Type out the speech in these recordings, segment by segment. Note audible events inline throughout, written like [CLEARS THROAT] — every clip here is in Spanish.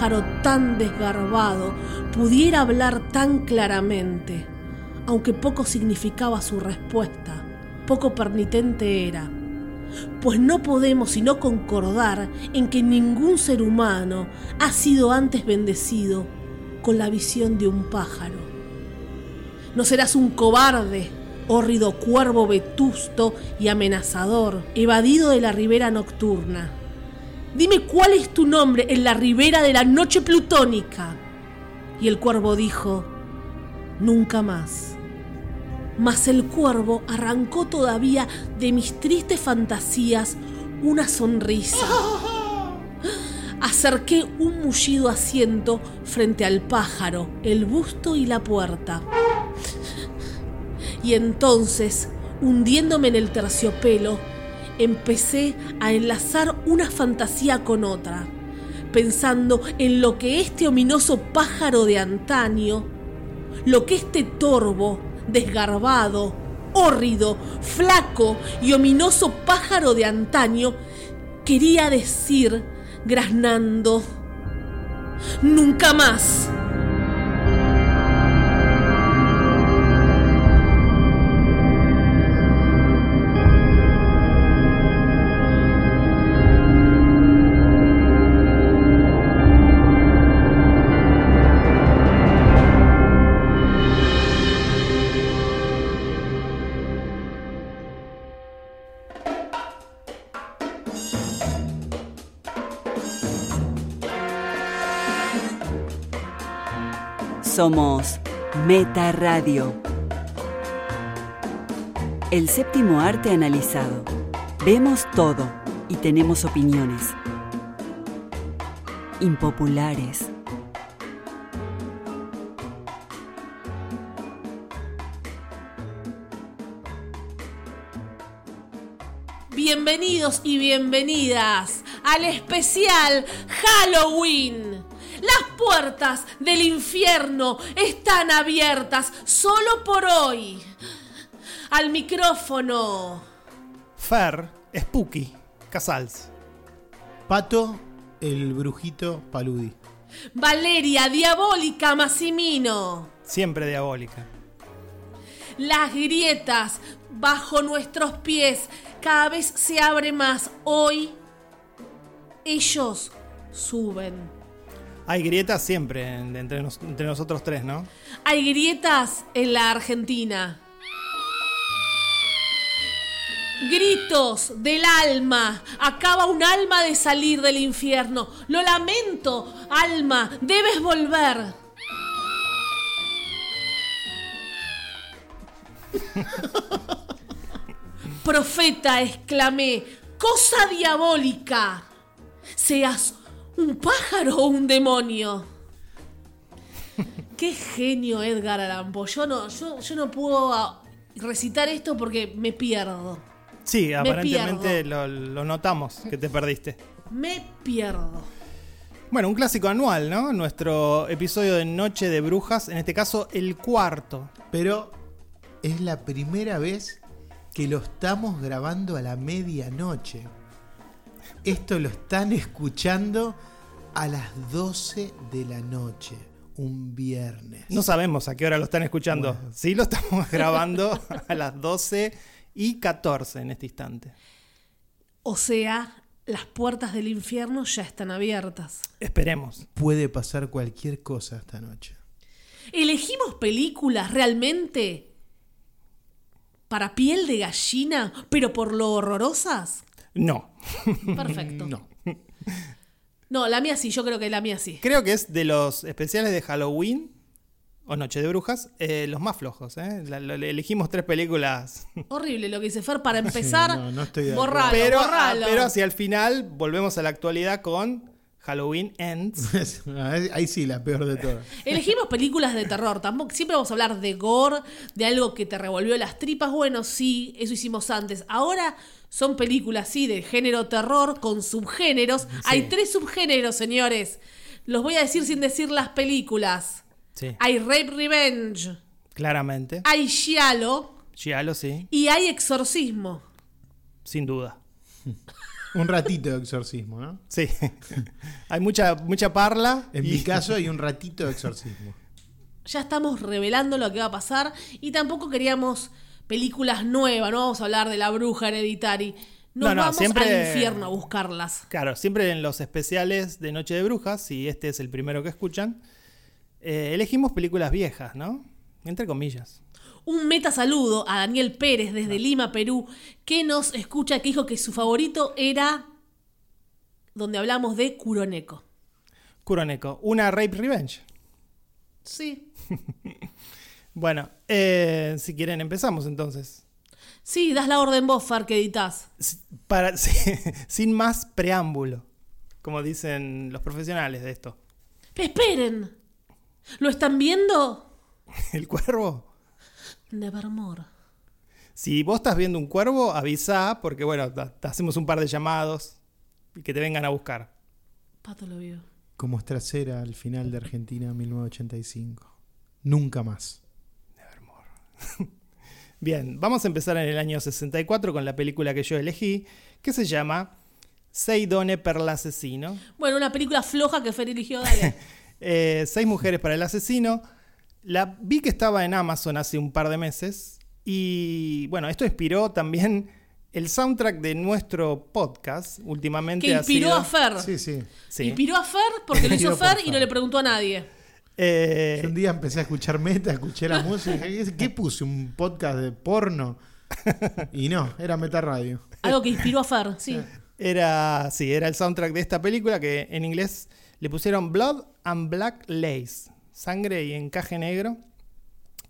pájaro tan desgarbado pudiera hablar tan claramente, aunque poco significaba su respuesta, poco pernitente era. Pues no podemos sino concordar en que ningún ser humano ha sido antes bendecido con la visión de un pájaro. No serás un cobarde, hórrido cuervo vetusto y amenazador, evadido de la ribera nocturna Dime cuál es tu nombre en la ribera de la noche plutónica. Y el cuervo dijo, nunca más. Mas el cuervo arrancó todavía de mis tristes fantasías una sonrisa. [GASPS] Acerqué un mullido asiento frente al pájaro, el busto y la puerta. Y entonces, hundiéndome en el terciopelo, empecé a enlazar una fantasía con otra, pensando en lo que este ominoso pájaro de antaño, lo que este torvo, desgarbado, hórrido, flaco y ominoso pájaro de antaño quería decir graznando. Nunca más. Somos Meta Radio. El séptimo arte analizado. Vemos todo y tenemos opiniones. Impopulares. Bienvenidos y bienvenidas al especial Halloween. Las puertas del infierno están abiertas solo por hoy. Al micrófono. Fer, Spooky, Casals. Pato, el brujito Paludi. Valeria, diabólica Massimino. Siempre diabólica. Las grietas bajo nuestros pies cada vez se abre más. Hoy ellos suben. Hay grietas siempre entre, entre nosotros tres, ¿no? Hay grietas en la Argentina. Gritos del alma. Acaba un alma de salir del infierno. Lo lamento, alma. Debes volver. [LAUGHS] Profeta, exclamé. Cosa diabólica. Seas ¿Un pájaro o un demonio? Qué genio Edgar Allan Poe. Yo no, yo, no puedo ah, recitar esto porque me pierdo. Sí, aparentemente lo, lo, notamos que te perdiste. Me pierdo. Bueno, un clásico anual, ¿no? Nuestro episodio de Noche de Brujas, en este caso el cuarto. Pero es la primera vez que lo estamos grabando a la medianoche. Esto lo están escuchando a las 12 de la noche, un viernes. No sabemos a qué hora lo están escuchando. Sí, lo estamos [LAUGHS] grabando a las 12 y 14 en este instante. O sea, las puertas del infierno ya están abiertas. Esperemos. Puede pasar cualquier cosa esta noche. ¿Elegimos películas realmente para piel de gallina, pero por lo horrorosas? No. Perfecto. No. [LAUGHS] No, la mía sí, yo creo que la mía sí. Creo que es de los especiales de Halloween o Noche de Brujas, eh, los más flojos. ¿eh? elegimos tres películas. [LAUGHS] Horrible lo que dice Fer para empezar. no, no estoy de borralo, pero, borralo. pero hacia el final volvemos a la actualidad con Halloween Ends. [LAUGHS] Ahí sí, la peor de todas. Elegimos películas de terror. Tampoco, siempre vamos a hablar de gore, de algo que te revolvió las tripas. Bueno, sí, eso hicimos antes. Ahora son películas, sí, de género terror con subgéneros. Hay tres subgéneros, señores. Los voy a decir sin decir las películas. Sí. Hay Rape Revenge. Claramente. Hay Giallo. Giallo, sí. Y hay Exorcismo. Sin duda. Un ratito de exorcismo, ¿no? Sí. [LAUGHS] hay mucha, mucha parla. En y- mi caso hay un ratito de exorcismo. Ya estamos revelando lo que va a pasar y tampoco queríamos películas nuevas, no vamos a hablar de la bruja hereditary. Nos No, no, vamos siempre- al infierno a buscarlas. Claro, siempre en los especiales de Noche de Brujas, y este es el primero que escuchan, eh, elegimos películas viejas, ¿no? Entre comillas. Un meta saludo a Daniel Pérez desde Lima, Perú, que nos escucha, que dijo que su favorito era donde hablamos de Kuroneko. Kuroneko, una Rape Revenge. Sí. [LAUGHS] Bueno, eh, si quieren empezamos entonces. Sí, das la orden vos, Far, que editas. Para, [LAUGHS] sí, sin más preámbulo, como dicen los profesionales de esto. Esperen. ¿Lo están viendo? [LAUGHS] ¿El cuervo? Nevermore. Si vos estás viendo un cuervo, avisa, porque bueno, te hacemos un par de llamados y que te vengan a buscar. Pato lo vio. Como Estracera al final de Argentina 1985. Nunca más. [LAUGHS] Bien, vamos a empezar en el año 64 con la película que yo elegí, que se llama Sei donne per l'asesino. Bueno, una película floja que Fer eligió, dale. [LAUGHS] Eh, Seis mujeres para el asesino. La vi que estaba en Amazon hace un par de meses y bueno, esto inspiró también el soundtrack de nuestro podcast últimamente. que ha inspiró sido- a Fer. Sí, sí. Sí. Inspiró a Fer porque lo [LAUGHS] hizo Fer y no le preguntó a nadie. Eh, un día empecé a escuchar meta, escuché la música. ¿Qué, qué puse? ¿Un podcast de porno? Y no, era Meta Radio. Algo que inspiró a Fer, sí. Era, sí, era el soundtrack de esta película que en inglés le pusieron Blood and Black Lace, sangre y encaje negro.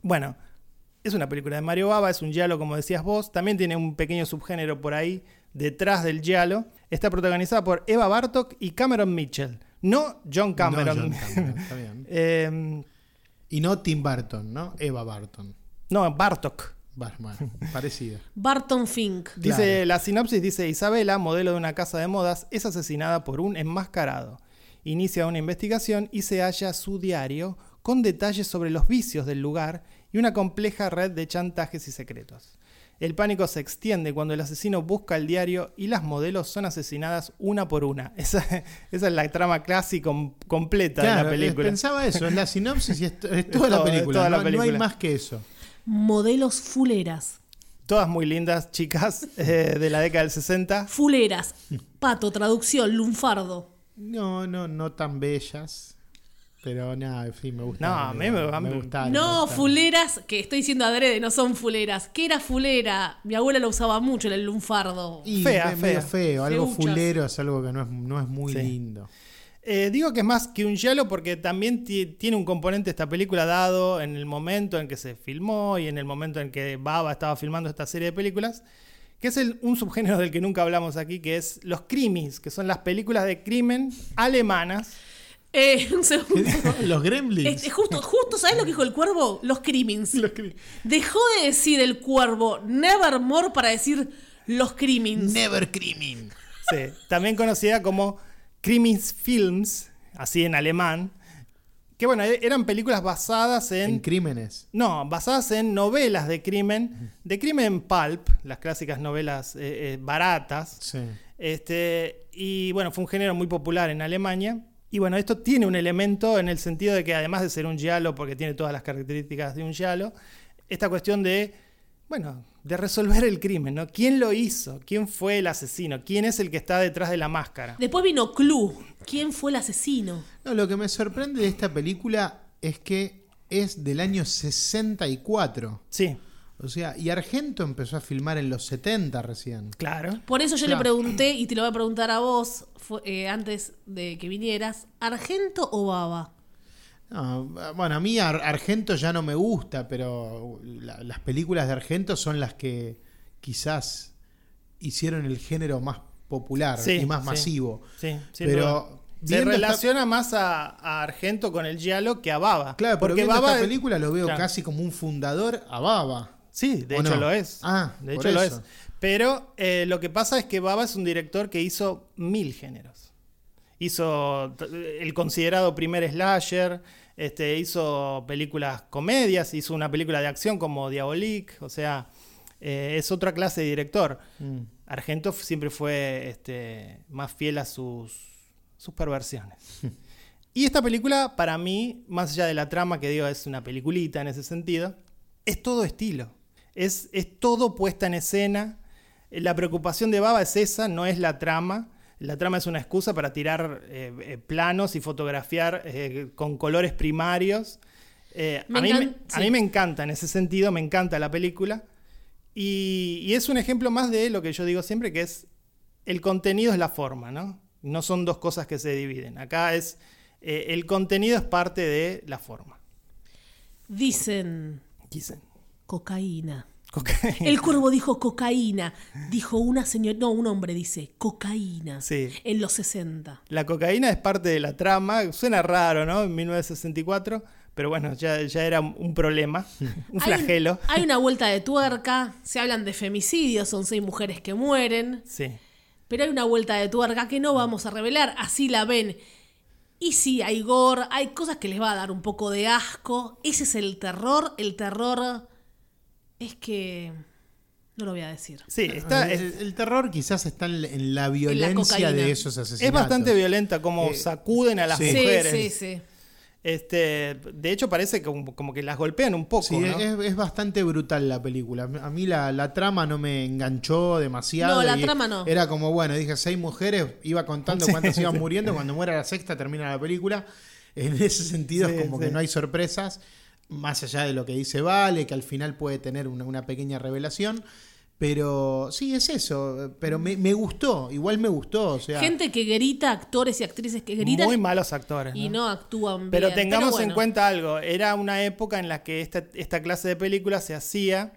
Bueno, es una película de Mario Baba, es un giallo como decías vos, también tiene un pequeño subgénero por ahí detrás del giallo. Está protagonizada por Eva Bartok y Cameron Mitchell, no John Cameron. No, John Cameron, está bien. [LAUGHS] Eh, Y no Tim Burton, ¿no? Eva Barton. no, Bartok. Bueno, parecida. [LAUGHS] Barton Fink. Dice, Claro. la sinopsis dice, Isabela, modelo de una casa de modas, es asesinada por un enmascarado. Inicia una investigación y se halla su diario con detalles sobre los vicios del lugar y una compleja red de chantajes y secretos. El pánico se extiende cuando el asesino busca el diario y las modelos son asesinadas una por una. [LAUGHS] Esa, esa es la trama com- completa de la película. pensaba eso, en la sinopsis y es, es [LAUGHS] toda la película. toda la no, no hay más que eso. Modelos fuleras. Todas muy lindas chicas [LAUGHS] eh, de la década del 60. Fuleras. Pato, traducción, lunfardo. No, no, no tan bellas. Pero nada, en fin, me gusta. No, a mí me- gustaron, me No, gustaron. fuleras, que estoy diciendo adrede, no son fuleras. ¿Qué era fulera? Mi abuela lo usaba mucho en el lunfardo. Y Fea, me- medio fea. feo. Algo Feuchas. fulero es algo que no es, no es muy Sí. lindo. Eh, digo que es más que un giallo porque también ti- tiene un componente esta película dado en el momento en que se filmó y en el momento en que Baba estaba filmando esta serie de películas, que es el- un subgénero del que nunca hablamos aquí, que es los crimis, que son las películas de crimen alemanas. Eh, [LAUGHS] un segundo. Los gremlins. Este, justo, justo, ¿sabes lo que dijo el cuervo? Los crimins. Dejó de decir el cuervo Nevermore para decir los crimins. Never crimin. Sí, también conocida como Krimis Films, así en alemán, que bueno, e- eran películas basadas En en... crímenes. No, basadas en novelas de crimen, de crimen pulp, las clásicas novelas eh, eh, baratas. Sí. Este, y bueno, fue un género muy popular en Alemania. Y bueno, esto tiene un elemento en el sentido de que además de ser un giallo, porque tiene todas las características de un giallo, esta cuestión de, bueno, de resolver el crimen, ¿no? ¿Quién lo hizo? ¿Quién fue el asesino? ¿Quién es el que está detrás de la máscara? Después vino Clue. ¿Quién fue el asesino? No, lo que me sorprende de esta película es que es del año 64. Sí, O sea, y Argento empezó a filmar en los 70 recién. claro. Por eso yo Claro. le pregunté, y te lo voy a preguntar a vos fue- eh, antes de que vinieras, ¿Argento o Baba? No, bueno, a mí Ar- Argento ya no me gusta, pero la- las películas de Argento son las que quizás hicieron el género más popular Sí, y más sí. masivo. Sí, Pero. Se esta- relaciona más a, a Argento con el giallo que a Baba. Claro, pero porque viendo Baba esta película lo veo Claro. casi como un fundador a Baba. Sí, de ¿O hecho no? lo es. Ah, de hecho lo es. Pero eh, lo que pasa es que Baba es un director que hizo mil géneros. Hizo t- el considerado primer slasher, este, hizo películas comedias, hizo una película de acción como Diabolik, o sea, Eh, es otra clase de director. Mm. Argento siempre fue este, más fiel a sus, sus perversiones. [LAUGHS] y esta película, para mí, más allá de la trama, que digo, es una peliculita en ese sentido, es todo estilo. Es, es todo puesta en escena. La preocupación de Baba es esa, no es la trama. La trama es una excusa para tirar eh, eh, planos y fotografiar eh, con colores primarios. Eh, a, mí, a mí me encanta en ese sentido, me encanta la película. Y, y es un ejemplo más de lo que yo digo siempre, que es el contenido es la forma, ¿no? No son dos cosas que se dividen. Acá es el contenido es parte de la forma. Dicen Dicen. Cocaína. Cocaína. El cuervo dijo cocaína. Dijo una señora. No, un hombre dice cocaína. Sí. En los 60. La cocaína es parte de la trama. Suena raro, ¿no? En 1964. Pero bueno, ya, ya era un problema, [LAUGHS] un flagelo. Hay, hay una vuelta de tuerca. Se hablan de femicidios. Son seis mujeres que mueren. Sí. Pero hay una vuelta de tuerca que no vamos a revelar. Así la ven. Y sí, hay gore, hay cosas que les va a dar un poco de asco. Ese es el terror. El terror es que... No lo voy a decir. Sí, está, el, terror quizás está en, en la violencia de esos asesinatos. es bastante violenta como Eh, sacuden a las sí. Sí, mujeres. sí, sí. Este, de hecho, parece como, como que las golpean un poco. Sí, ¿no? es, es bastante brutal la película. A mí la, la trama no me enganchó demasiado. No, la y trama no. Era como, bueno, dije seis mujeres, iba contando cuántas iban [LAUGHS] muriendo. Cuando muera la sexta termina la película. En ese sentido Sí, es como sí. que no hay sorpresas, más allá de lo que dice Vale, que al final puede tener una, una pequeña revelación. Pero sí, es eso. Pero me, me gustó, igual me gustó. O sea, Gente que grita, actores y actrices que gritan Muy malos actores. y ¿no? no actúan bien. Pero tengamos en bueno. cuenta algo, era una época en la que esta, esta clase de películas se hacía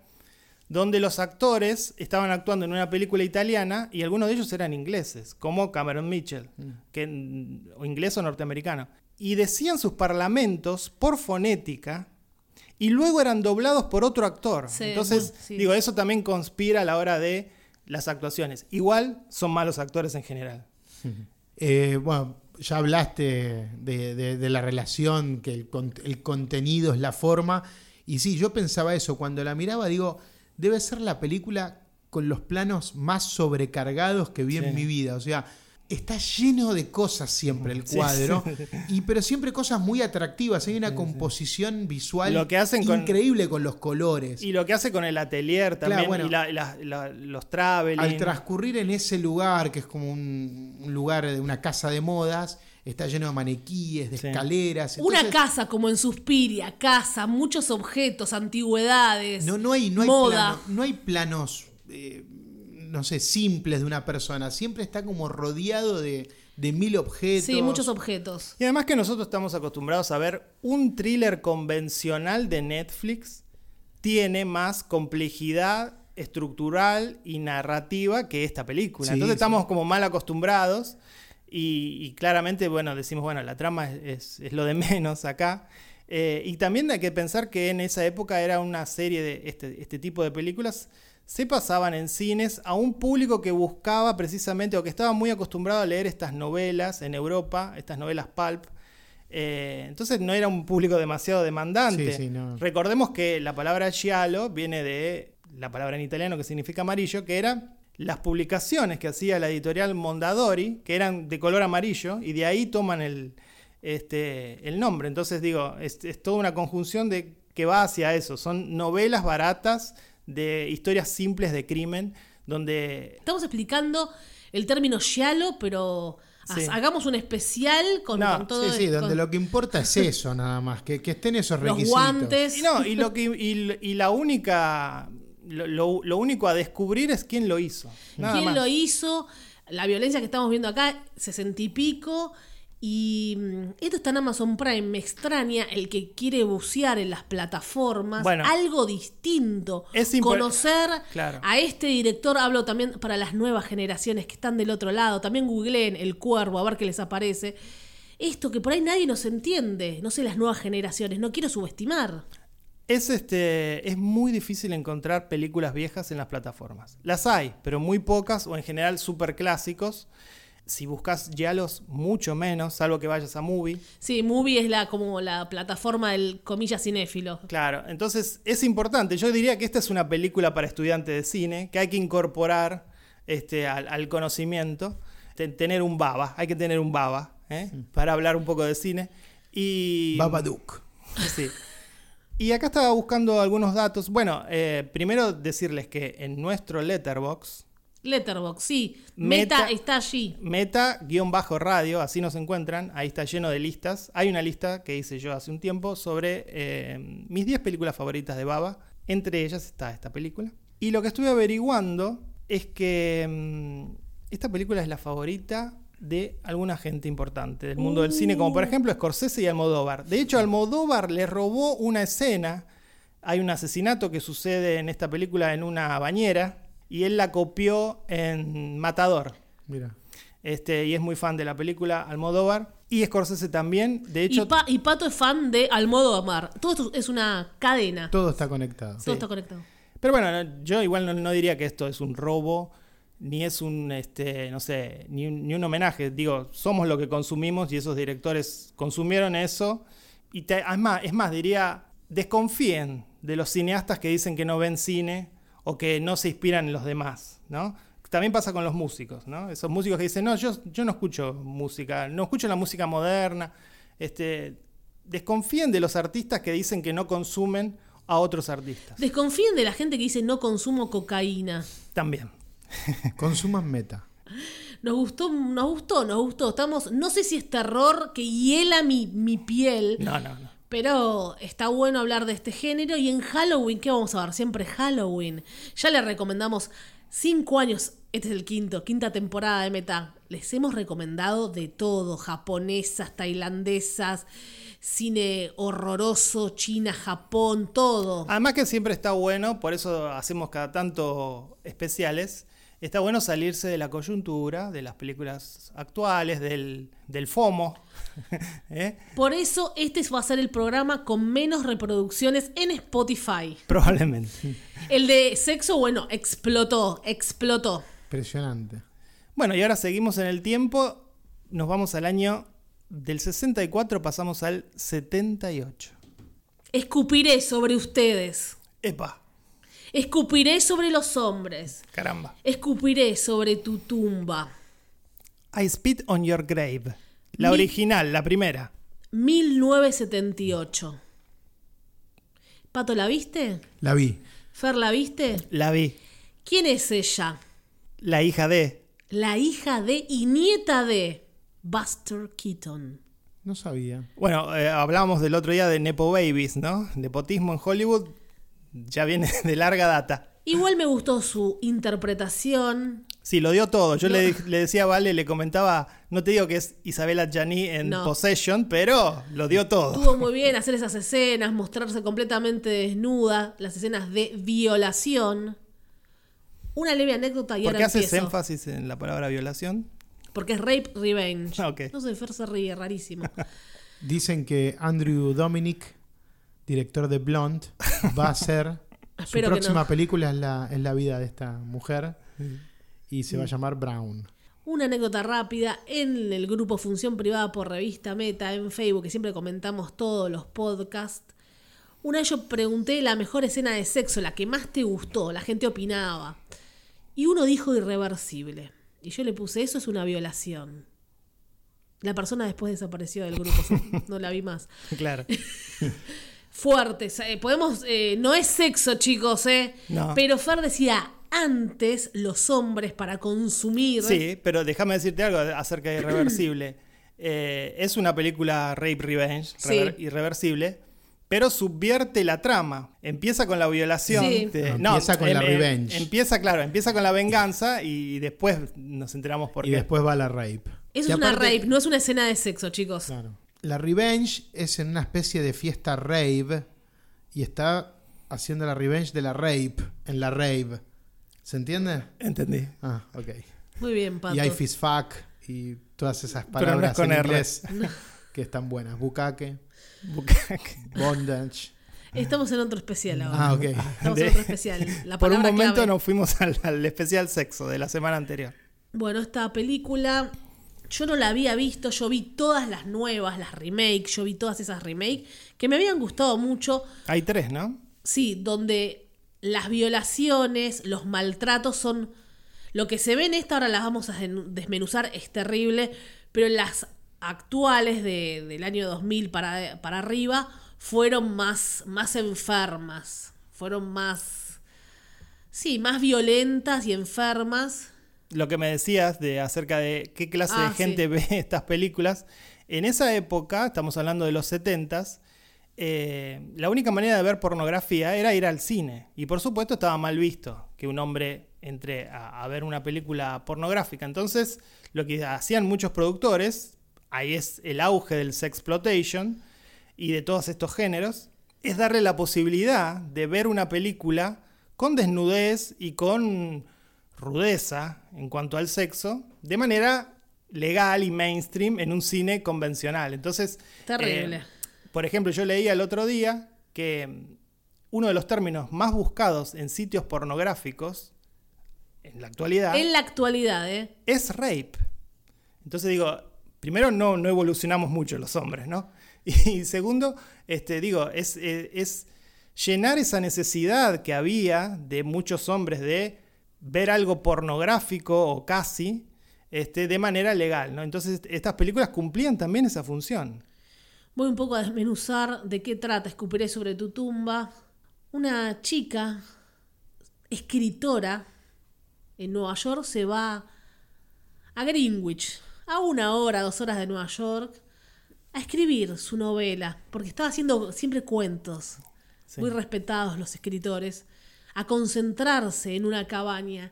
donde los actores estaban actuando en una película italiana y algunos de ellos eran ingleses, como Cameron Mitchell, Mm. que, o inglés o norteamericano. Y decían sus parlamentos por fonética y luego eran doblados por otro actor. Sí, Entonces, sí. digo, eso también conspira a la hora de las actuaciones. Igual son malos actores en general. Eh, bueno, ya hablaste de, de- de la relación, que el, con- el contenido es la forma. Y sí, yo pensaba eso. Cuando la miraba, digo, debe ser la película con los planos más sobrecargados que vi Sí. en mi vida. O sea, está lleno de cosas siempre el cuadro. sí. Y, pero siempre cosas muy atractivas. Hay una composición visual Lo que hacen increíble con los colores. Y lo que hace con el atelier Claro, también, bueno. y la- la- la- los traveling. Al transcurrir en ese lugar, que es como un, un lugar de una casa de modas, está lleno de maniquíes, de Sí. escaleras. Una casa como en Suspiria, casa, muchos objetos, antigüedades, No, no hay, no hay, moda. plano- no hay planos, eh, no sé, simples de una persona. Siempre está como rodeado de, de mil objetos. Sí, muchos objetos. Y además que nosotros estamos acostumbrados a ver un thriller convencional de Netflix tiene más complejidad estructural y narrativa que esta película. Sí, Entonces sí. estamos como mal acostumbrados y, y claramente, bueno, decimos, bueno, la trama es, es- es lo de menos acá. Eh, y también hay que pensar que en esa época era una serie de este, este tipo de películas se pasaban en cines a un público que buscaba precisamente o que estaba muy acostumbrado a leer estas novelas en Europa, estas novelas pulp. Eh, entonces no era un público demasiado demandante. Sí, sí, no. Recordemos que la palabra giallo viene de la palabra en italiano que significa amarillo, que eran las publicaciones que hacía la editorial Mondadori, que eran de color amarillo, y de ahí toman el, este, el nombre. Entonces digo, es, es toda una conjunción de que va hacia eso. Son novelas baratas de historias simples de crimen, donde Estamos explicando el término giallo, pero Sí. hagamos un especial con, No, con todo Sí, sí, donde lo que importa es eso nada más, que, que estén esos los requisitos. guantes. Y no, y lo que y, y la única lo, lo- lo único a descubrir es quién lo hizo. Nada ¿Quién más. lo hizo? La violencia que estamos viendo acá, sesenta y pico. Y mm, esto está en Amazon Prime. Me extraña el que quiere bucear en las plataformas. Bueno. algo distinto. Es Conocer Claro. a este director. Hablo también para las nuevas generaciones que están del otro lado. También googleen El Cuervo a ver qué les aparece. Esto que por ahí nadie nos entiende. No sé, las nuevas generaciones. No quiero subestimar. Es este es muy difícil encontrar películas viejas en las plataformas. Las hay, pero muy pocas o en general super clásicos. Si buscas Giallos, mucho menos, salvo que vayas a Movie. Sí, Movie es la, como la plataforma del comillas cinéfilo. Claro, entonces es importante. Yo diría que esta es una película para estudiantes de cine que hay que incorporar este, al, al conocimiento. Ten- tener un baba, hay que tener un baba ¿eh? para hablar un poco de cine. Y, Babadook. Sí. Y acá estaba buscando algunos datos. Bueno, eh, primero decirles que en nuestro letterbox, Letterboxd, sí. Meta, Meta- está allí. meta-radio, así nos encuentran, ahí está lleno de listas. Hay una lista que hice yo hace un tiempo sobre eh, mis 10 películas favoritas de Baba. Entre ellas está esta película. Y lo que estuve averiguando es que mm, esta película es la favorita de alguna gente importante del mundo del cine, como por ejemplo Scorsese y Almodóvar. De hecho, Almodóvar le robó una escena. Hay un asesinato que sucede en esta película en una bañera y él la copió en Matador. Mira. Este, y es muy fan de la película Almodóvar. Y Scorsese también. De hecho, y, Pa- y Pato es fan de Almodóvar. Todo esto es una cadena. Todo está conectado. Todo está conectado. pero bueno, no- yo igual no, no diría que esto es un robo, ni es un, este, no sé, ni un, ni un homenaje. Digo, somos lo que consumimos y esos directores consumieron eso. Y te- es, más, es más, diría, desconfíen de los cineastas que dicen que no ven cine o que no se inspiran en los demás, ¿no? También pasa con los músicos, ¿no? Esos músicos que dicen, no, yo, yo no escucho música, no escucho la música moderna. Este, desconfíen de los artistas que dicen que no consumen a otros artistas. Desconfíen de la gente que dice no consumo cocaína. También. [LAUGHS] Consuman meta. Nos gustó, nos gustó, nos gustó. Estamos, no sé si es terror que hiela mi, mi piel, No, no, no. Pero está bueno hablar de este género. Y en Halloween, ¿qué vamos a ver? Siempre Halloween. Ya le recomendamos cinco años, este es el quinto, quinta temporada de Meta. Les hemos recomendado de todo, japonesas, tailandesas, cine horroroso, China, Japón, todo. Además que siempre está bueno, por eso hacemos cada tanto especiales, está bueno salirse de la coyuntura, de las películas actuales, del, del FOMO. [LAUGHS] ¿eh? Por eso este va a ser el programa con menos reproducciones en Spotify. Probablemente. El de sexo, bueno, explotó, explotó. Impresionante. Bueno, y ahora seguimos en el tiempo, nos vamos al año del 64, pasamos al 78. Escupiré sobre ustedes. Epa, Escupiré sobre los hombres. caramba. Escupiré sobre tu tumba. I Spit on Your Grave. La Mi- original, la primera. 1978. Pato, ¿la viste? La vi. Fer, ¿la viste? La vi. ¿Quién es ella? La hija de. La hija de y nieta de Buster Keaton. No sabía. Bueno, eh, hablábamos del otro día de Nepo Babies, ¿no? Nepotismo en Hollywood ya viene [LAUGHS] de larga data. Igual me gustó su interpretación. Sí, lo dio todo. Yo No. le, le decía a Vale, le comentaba, no te digo que es Isabela Gianni en No. Possession, pero lo dio todo. Estuvo muy bien hacer esas escenas, mostrarse completamente desnuda, las escenas de violación. Una leve anécdota y ¿Por ahora qué haces empiezo. énfasis en la palabra violación? Porque es rape revenge. Ah, ok. No sé, Fer se ríe, rarísimo. [LAUGHS] Dicen que Andrew Dominic, director de Blonde, [LAUGHS] va a hacer su Espero que próxima no. película es la, es la vida de esta mujer y se va a llamar Brown. Una anécdota rápida. En el grupo Función Privada por Revista Meta en Facebook, que siempre comentamos todos los podcasts. Una vez yo pregunté la mejor escena de sexo, la que más te gustó, la gente opinaba. Y uno dijo irreversible. Y yo le puse, eso es una violación. La persona después desapareció del grupo, [LAUGHS] no la vi más. Claro. [LAUGHS] Fuertes, eh, podemos, eh, no es sexo chicos, eh. No. Pero Fer decía, antes los hombres para consumir... Sí, pero déjame decirte algo acerca de Irreversible. [CLEARS THROAT] Eh, es una película Rape Revenge, Sí. irreversible, pero subvierte la trama. Empieza con la violación. Sí. de- No, empieza con la revenge. Empieza, claro, empieza con la venganza y después nos enteramos por y qué. después va la rape. Eso Y es una aparte- rape, no es una escena de sexo, chicos. Claro. La Revenge es en una especie de fiesta rave y está haciendo la revenge de la rape en la rave. ¿Se entiende? Entendí. Ah, ok. Muy bien, Pato. Y hay fist fuck y todas esas Pero no es palabras con en R. inglés [LAUGHS] que están buenas. Bukake, Bucaque. bondage. Estamos en otro especial ahora. Ah, ok. Estamos De- en otro especial. La por un momento clave. nos fuimos al, al especial sexo de la semana anterior. Bueno, esta película Yo no la había visto, yo vi todas las nuevas, las remakes, yo vi todas esas remakes que me habían gustado mucho. Hay tres, ¿no? Sí, donde las violaciones, los maltratos son... Lo que se ve en esta, ahora las vamos a desmenuzar, es terrible, pero las actuales de- del año 2000 para, para arriba fueron más, más enfermas, fueron más... Sí, más violentas y enfermas. Lo que me decías de acerca de qué clase Ah, de gente sí. [LAUGHS] ve estas películas. En esa época, estamos hablando de los 70s, eh, la única manera de ver pornografía era ir al cine. Y por supuesto estaba mal visto que un hombre entre a, a ver una película pornográfica. Entonces, lo que hacían muchos productores, ahí es el auge del sexploitation y de todos estos géneros, es darle la posibilidad de ver una película con desnudez y con rudeza en cuanto al sexo, de manera legal y mainstream en un cine convencional. Entonces, Terrible. eh, por ejemplo, yo leía el otro día que mm, uno de los términos más buscados en sitios pornográficos en la actualidad En la actualidad, ¿eh? es rape. Entonces digo, primero no, no evolucionamos mucho los hombres, ¿no? [LAUGHS] Y segundo, este, digo, es, eh, es llenar esa necesidad que había de muchos hombres de ver algo pornográfico o casi este, de manera legal, ¿no? Entonces estas películas cumplían también esa función. Voy un poco a desmenuzar de qué trata Escupiré sobre tu tumba. Una chica, escritora, en Nueva York se va a Greenwich, a una hora, dos horas de Nueva York, a escribir su novela, porque estaba haciendo siempre cuentos, Sí. muy respetados los escritores, a concentrarse en una cabaña.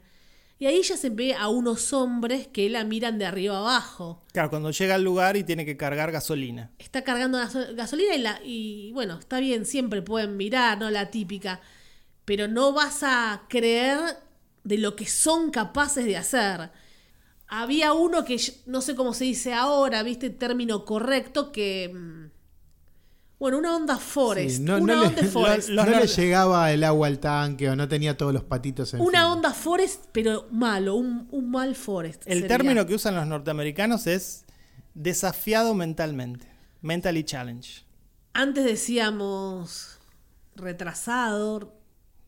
Y ahí ella se ve a unos hombres que la miran de arriba abajo. Claro, cuando llega al lugar y tiene que cargar gasolina. está cargando gaso- gasolina y, la, y bueno, está bien, siempre pueden mirar, ¿no? La típica. Pero no vas a creer de lo que son capaces de hacer. Había uno que no sé cómo se dice ahora, ¿viste? Término correcto que. Bueno, una onda forest. Sí, no, una no le, onda forest. los no le llegaba el agua al tanque o no tenía todos los patitos en Una onda forest, pero malo, un, un mal forest. El sería. término que usan los norteamericanos es desafiado mentalmente. Mentally challenge. Antes decíamos retrasado,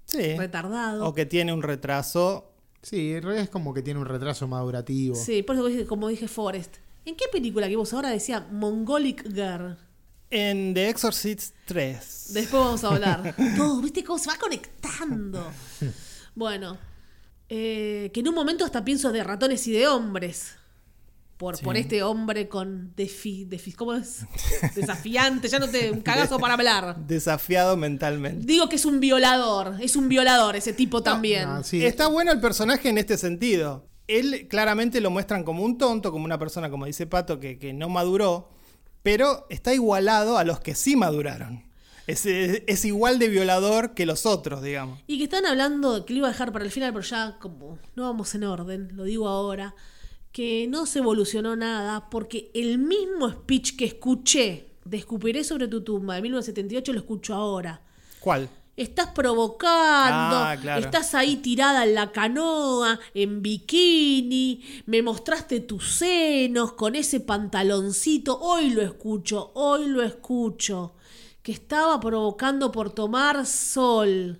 Sí. retardado. O que tiene un retraso. Sí, en realidad es como que tiene un retraso madurativo. Sí, por eso dije- como dije Forrest. ¿En qué película que vos ahora decía Mongolic Girl? En The Exorcist 3. Después vamos a hablar. [LAUGHS] Todo, ¿viste cómo se va conectando? Bueno, eh, que en un momento hasta pienso de ratones y de hombres. Por, Sí. por este hombre con defi, defi- ¿cómo es? [LAUGHS] desafiante, ya no te un cagazo para hablar. Desafiado mentalmente. Digo que es un violador, es un violador ese tipo también. Sí. Está bueno el personaje en este sentido. Él claramente lo muestran como un tonto, como una persona, como dice Pato, que, que no maduró, pero está igualado a los que sí maduraron. Es, es- es igual de violador que los otros, digamos. Y que están hablando, que lo iba a dejar para el final, pero ya como no vamos en orden, lo digo ahora, que no se evolucionó nada porque el mismo speech que escuché de Escupiré sobre tu tumba de 1978 lo escucho ahora. ¿Cuál? Estás provocando, Ah, claro. estás ahí tirada en la canoa, en bikini, me mostraste tus senos con ese pantaloncito, hoy lo escucho, hoy lo escucho, que estaba provocando por tomar sol,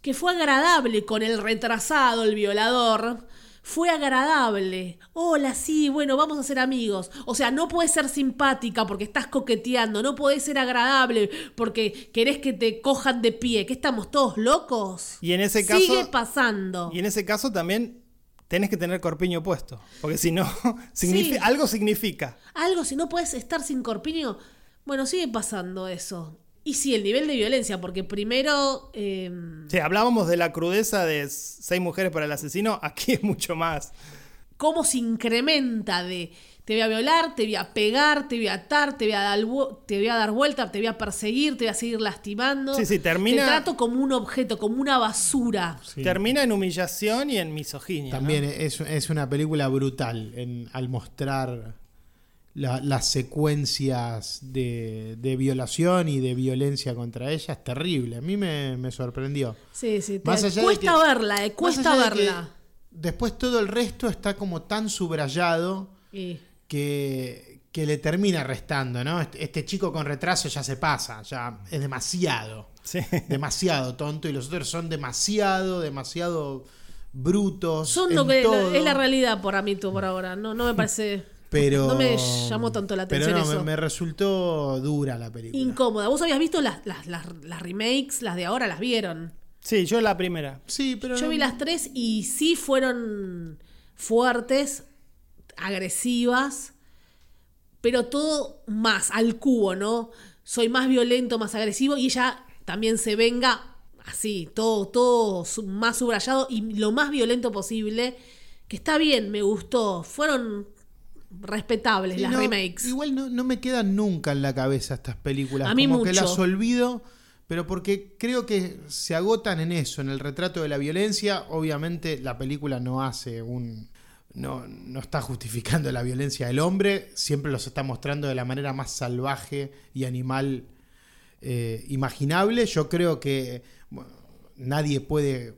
que fue agradable con el retrasado, el violador, fue agradable. Hola, sí, bueno, vamos a ser amigos. O sea, no puedes ser simpática porque estás coqueteando, no puedes ser agradable porque querés que te cojan de pie. ¿Que estamos todos locos? Y en ese caso- Sigue pasando. Y en ese caso también tenés que tener corpiño puesto, porque si no, [LAUGHS] signifi- Sí. algo significa. Algo, si no puedes estar sin corpiño. Bueno, sigue pasando eso. Y sí, el nivel de violencia, porque primero. eh, Si hablábamos de la crudeza de seis mujeres para el asesino, aquí es mucho más. cómo se incrementa de te voy a violar, te voy a pegar, te voy a atar, te voy a dar, te voy a dar vuelta, te voy a perseguir, te voy a seguir lastimando. Sí, sí, termina- Te trato como un objeto, como una basura. Sí. Termina en humillación y en misoginia. ¿no? También es, es una película brutal en- al mostrar la- las secuencias de, de violación y de violencia contra ella. Es terrible. A mí me, me sorprendió. Sí, sí, te- Más allá de cuesta que- verla, eh, Más cuesta de verla. Después todo el resto está como tan subrayado Y- que, que le termina restando, ¿no? Este, este chico con retraso ya se pasa, ya es demasiado, Sí. demasiado tonto y los otros son demasiado, demasiado brutos. Son en lo que todo. es la realidad por mí por ahora. No, no me parece. Pero, No me llamó tanto la pero atención no, me- eso. Me, resultó dura la película. Incómoda. ¿Vos habías visto las, las, las, las remakes? Las de ahora las vieron. Sí, yo la primera. Sí, pero Yo no- vi las tres y sí fueron fuertes, agresivas, pero todo más al cubo, ¿no? Soy más violento, más agresivo y ella también se venga así, todo, todo más subrayado y lo más violento posible. Que está bien, me gustó. Fueron respetables Sí, las no, remakes. Igual no, no me quedan nunca en la cabeza estas películas. A mí Como que mucho. las olvido, pero porque creo que se agotan en eso, en el retrato de la violencia. Obviamente la película no hace un. No, no está justificando la violencia del hombre, siempre los está mostrando de la manera más salvaje y animal eh, imaginable. Yo creo que bueno, nadie puede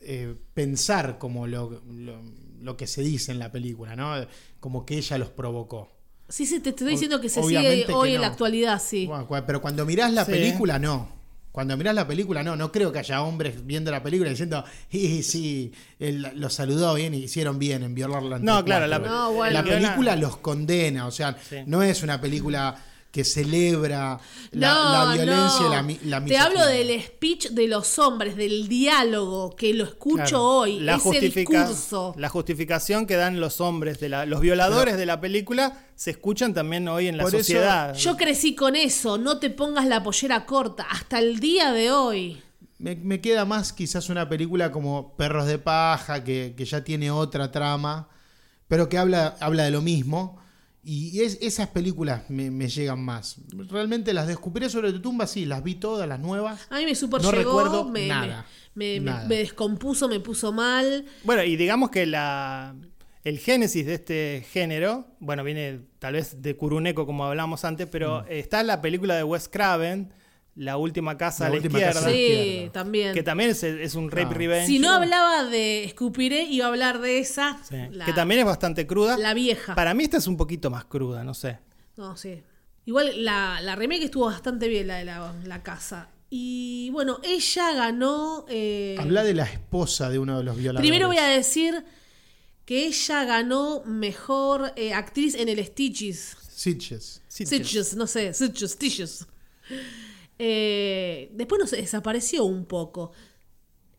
eh, pensar como lo, lo- lo que se dice en la película, ¿no? Como que ella los provocó. Sí, sí, te estoy diciendo que se Obviamente sigue hoy en la actualidad, sí. Bueno, pero cuando mirás la Sí. película, no. Cuando mirás la película, no. No creo que haya hombres viendo la película diciendo, sí, sí, él lo saludó bien y hicieron bien en violarla. No, claro, cuatro". la- No, bueno. La el película los condena, o sea, Sí. no es una película que celebra la, no, la violencia no. y la, la Te hablo del speech de los hombres, del diálogo, que lo escucho Claro. hoy, La, ese justifica- discurso. la justificación que dan los hombres, de la, los violadores de la película, se escuchan también hoy en la Por eso, sociedad. Yo crecí con eso, no te pongas la pollera corta, hasta el día de hoy. Me, me queda más quizás una película como Perros de Paja, que, que ya tiene otra trama, pero que habla, habla de lo mismo. Y es- esas películas me, me llegan más. Realmente las de Escupiré sobre tu tumba, sí, las vi todas, las nuevas. A mí me super No llegó, recuerdo me, nada. me- me- Nada. me descompuso, me puso mal. Bueno, y digamos que la, el génesis de este género, bueno, viene tal vez de Kuruneco, como hablamos antes, pero Mm. está la película de Wes Craven, La última casa La a la última izquierda, Sí, izquierda. también. que también es, es un rape Ah. revenge. Si no hablaba de Escupiré, iba a hablar de esa, Sí, la, que también es bastante cruda. la vieja. Para mí esta es un poquito más cruda, no sé. No, sí. Igual la, la remake estuvo bastante bien, la de la, la casa. Y bueno, ella ganó. eh, Habla de la esposa de uno de los violadores. primero voy a decir que ella ganó mejor eh, actriz en el Stitches. Sitges. Stitches, no sé, Stitches, Stitches. Eh, después no sé, desapareció un poco.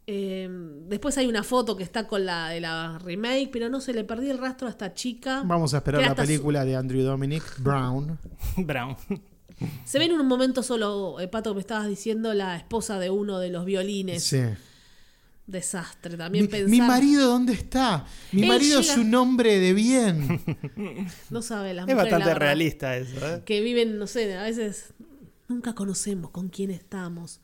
Eh, después hay una foto que está con la de la remake, pero no se le perdí el rastro a esta chica. Vamos a esperar Que la su- película de Andrew Dominic Brown. [LAUGHS] Brown. Se ve en un momento solo, eh, Pato, me estabas diciendo la esposa de uno de los violines. Sí. Desastre. También Mi, pensar. mi marido, ¿dónde está? Mi Él marido llega- es un hombre de bien. [LAUGHS] No sabe las Es mujeres, la bastante verdad, realista eso, ¿eh? Que viven, no sé, a veces nunca conocemos con quién estamos.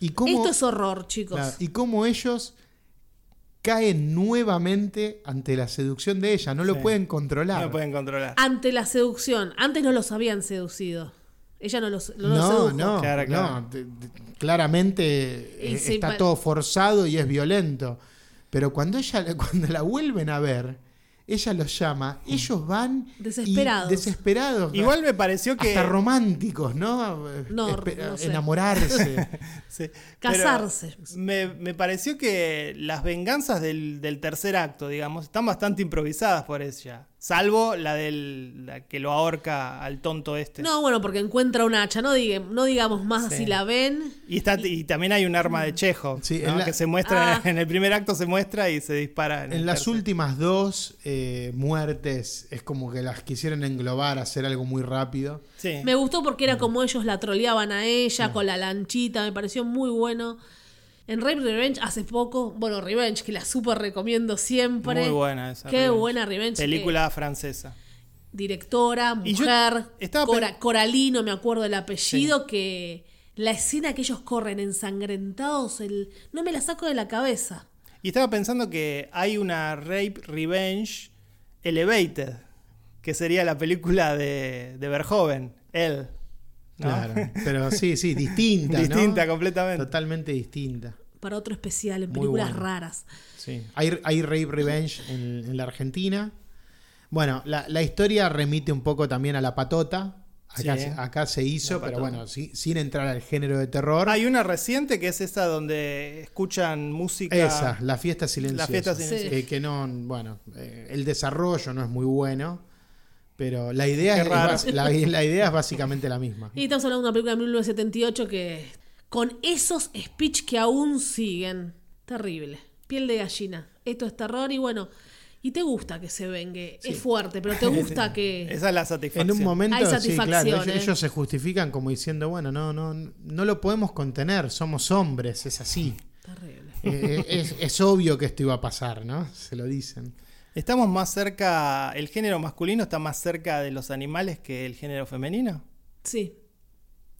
¿Y cómo, Esto es horror, chicos. Claro, y cómo ellos caen nuevamente ante la seducción de ella. No lo Sí. pueden controlar. No pueden controlar. Ante la seducción. Antes no los habían seducido. Ella no los, no los no, sedujo. no, Claro, claro. no, de- de- claramente Y eh, sí, está todo forzado y es violento. Pero cuando ella, [LAUGHS] cuando la vuelven a ver, ella los llama, ellos van y- Desesperados. Igual me pareció que. hasta románticos, ¿no? No, Espe- no sé. Enamorarse. [LAUGHS] Sí, Casarse. Me, me pareció que las venganzas del, del tercer acto, digamos, están bastante improvisadas por ella. Salvo la del la que lo ahorca al tonto este. No, bueno, porque encuentra un hacha. No, diga- no digamos más Sí. si la ven. Y, está, y también hay un arma de Chejo, Sí, la- que se muestra Ah. en el primer acto se muestra y se dispara. En, las tercer. últimas dos eh, muertes es como que las quisieron englobar, hacer algo muy rápido. Sí. Me gustó porque era como ellos la troleaban a ella con la lanchita. Me pareció muy bueno. En Rape Revenge hace poco, bueno, Revenge, que la super recomiendo siempre. Muy buena esa. Qué Revenge. buena Revenge. Película francesa. que- directora, mujer, estaba Cora- pen- Coralino, me acuerdo el apellido, que la escena que ellos corren ensangrentados, el, no me la saco de la cabeza. Y estaba pensando que hay una Rape Revenge Elevated, que sería la película de, de Verhoeven, él. ¿No? Claro. [LAUGHS] Pero sí, sí, distinta. ¿no? Distinta completamente. Totalmente distinta. Para otro especial, en películas bueno. raras. Sí. Hay, hay Rape Revenge en, en la Argentina. Bueno, la, la historia remite un poco también a la patota. Acá, Sí. se- acá se hizo, pero bueno, sí- sin entrar al género de terror. Hay una reciente que es esa donde escuchan música. Esa, la fiesta silenciosa. La fiesta silenciosa. Que, que no, bueno, eh, el desarrollo no es muy bueno, pero la idea, es, raro. bas- la, la idea es básicamente la misma. Y estamos hablando de una película de 1978 que con esos speech que aún siguen. Terrible. Piel de gallina. Esto es terror y bueno, y te gusta que se vengue. Es fuerte, pero te [LAUGHS] gusta que... Esa es la satisfacción. En un momento, Hay sí, satisfacción, claro, ellos, ¿eh? ellos se justifican como diciendo, bueno, no, no, no lo podemos contener, somos hombres, es así. Terrible. Eh, es, es obvio que esto iba a pasar, ¿no? Se lo dicen. ¿Estamos más cerca, el género masculino está más cerca de los animales que el género femenino? Sí.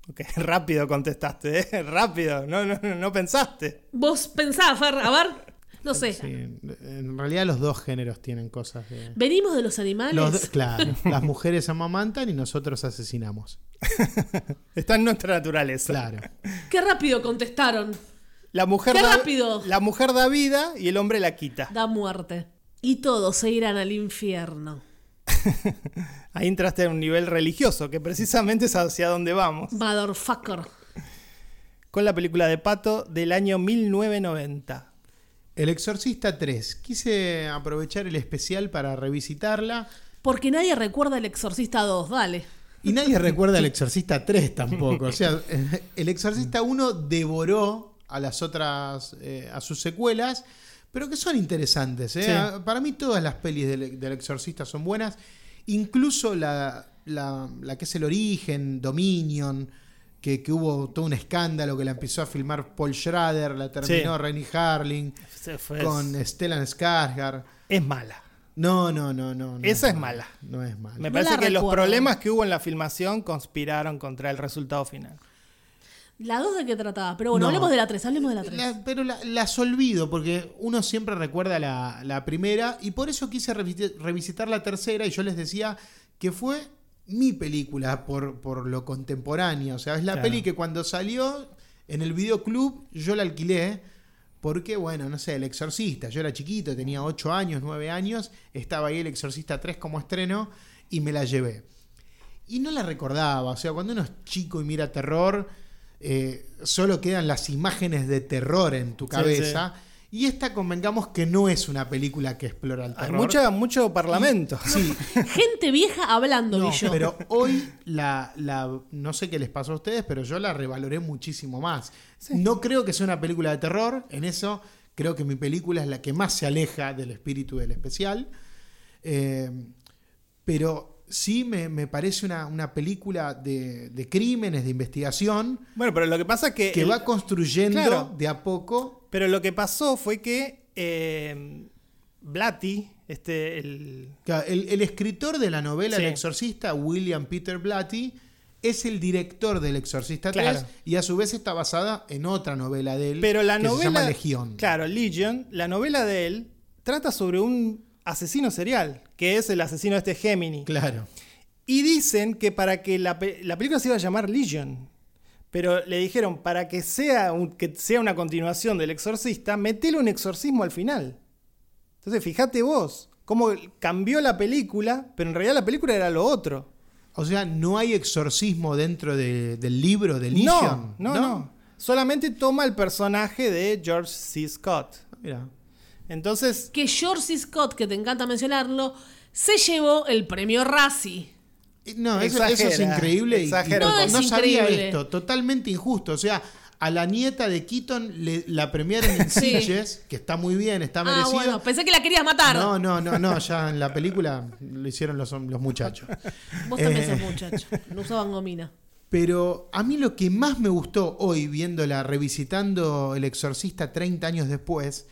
Ok, [LAUGHS] rápido contestaste, ¿eh? Rápido, no, no, no, no pensaste. Vos pensás, Fer, a ver, no sé. Sí, en realidad los dos géneros tienen cosas de... Venimos de los animales. Los do- claro, las mujeres amamantan y nosotros asesinamos. [LAUGHS] Está en nuestra naturaleza. Claro. Qué rápido contestaron. La mujer ¡Qué da, rápido! La mujer da vida y el hombre la quita. Da muerte. Y todos se irán al infierno. [LAUGHS] Ahí entraste a un nivel religioso, que precisamente es hacia donde vamos. Motherfucker. Con la película de Pato del año 1990. El Exorcista 3. Quise aprovechar el especial para revisitarla. Porque nadie recuerda el Exorcista 2, dale. Y nadie recuerda el [LAUGHS] Exorcista 3 tampoco. O sea, el Exorcista 1 devoró a las otras, eh, a sus secuelas, pero que son interesantes. ¿eh? Sí. Ah, Para mí todas las pelis del, del Exorcista son buenas. Incluso la, la- la que es el origen, Dominion, que, que hubo todo un escándalo que la empezó a filmar Paul Schrader, la terminó Sí. Renny Harling, con Stellan Skarsgård. Es mala. No, no, no, no. no Esa es mala. No es mala. Me No parece que los problemas que hubo en la filmación conspiraron contra el resultado final. ¿La 2 de qué trataba? Pero bueno, No. hablemos de la 3, hablemos de la 3. La- pero la- las olvido porque uno siempre recuerda la, la primera y por eso quise revi- revisitar la tercera y yo les decía que fue mi película por, por lo contemporáneo. O sea, es la Claro. peli que cuando salió en el videoclub yo la alquilé porque, bueno, no sé, El Exorcista. Yo era chiquito, tenía 8 años, 9 años, estaba ahí El Exorcista 3 como estreno y me la llevé. Y no la recordaba, o sea, cuando uno es chico y mira terror, eh, solo quedan las imágenes de terror en tu Sí, cabeza. Y esta, convengamos que no es una película que explora el Hay terror. mucha, mucho parlamento. Sí, [LAUGHS] Gente vieja hablando, no, yo. pero hoy la, la- no sé qué les pasó a ustedes, pero yo la revaloré muchísimo más. No creo que sea una película de terror, en eso creo que mi película es la que más se aleja del espíritu del especial. Eh, pero sí me, me parece una, una película de, de crímenes, de investigación, Bueno, pero lo que pasa es que. que el- va construyendo Claro. de a poco. Pero lo que pasó fue que eh, Blatty, este, el, El, el escritor de la novela Sí. El Exorcista, William Peter Blatty, es el director del Exorcista 3 Claro. y a su vez está basada en otra novela de él Pero la que novela. se llama Legión. Claro, Legion. La novela de él trata sobre un asesino serial, que es el asesino de este Gemini. Claro. Y dicen que para que la, la película se iba a llamar Legion. Pero le dijeron, para que sea, un- que sea una continuación del exorcista, metele un exorcismo al final. Entonces, fíjate vos, cómo cambió la película, pero en realidad la película era lo otro. O sea, no hay exorcismo dentro de- del libro de Legion. No, no, no, Solamente toma el personaje de George C. Scott. Mira. Entonces, Que George. Scott, que te encanta mencionarlo, se llevó el premio Razzie. No, eso, eso es increíble. poco. no No, es sabía increíble. esto. Totalmente injusto. O sea, a la nieta de Keaton le- la premiaron en [LAUGHS] Sí. Sitges, que está muy bien, está Ah, merecido. bueno, pensé que la querías matar. No, no, no, no, ya en la película lo hicieron los, los muchachos. [LAUGHS] Vos también Eh. sos muchacho. No usaban gomina. Pero a mí lo que más me gustó hoy, viéndola, revisitando El Exorcista 30 años después,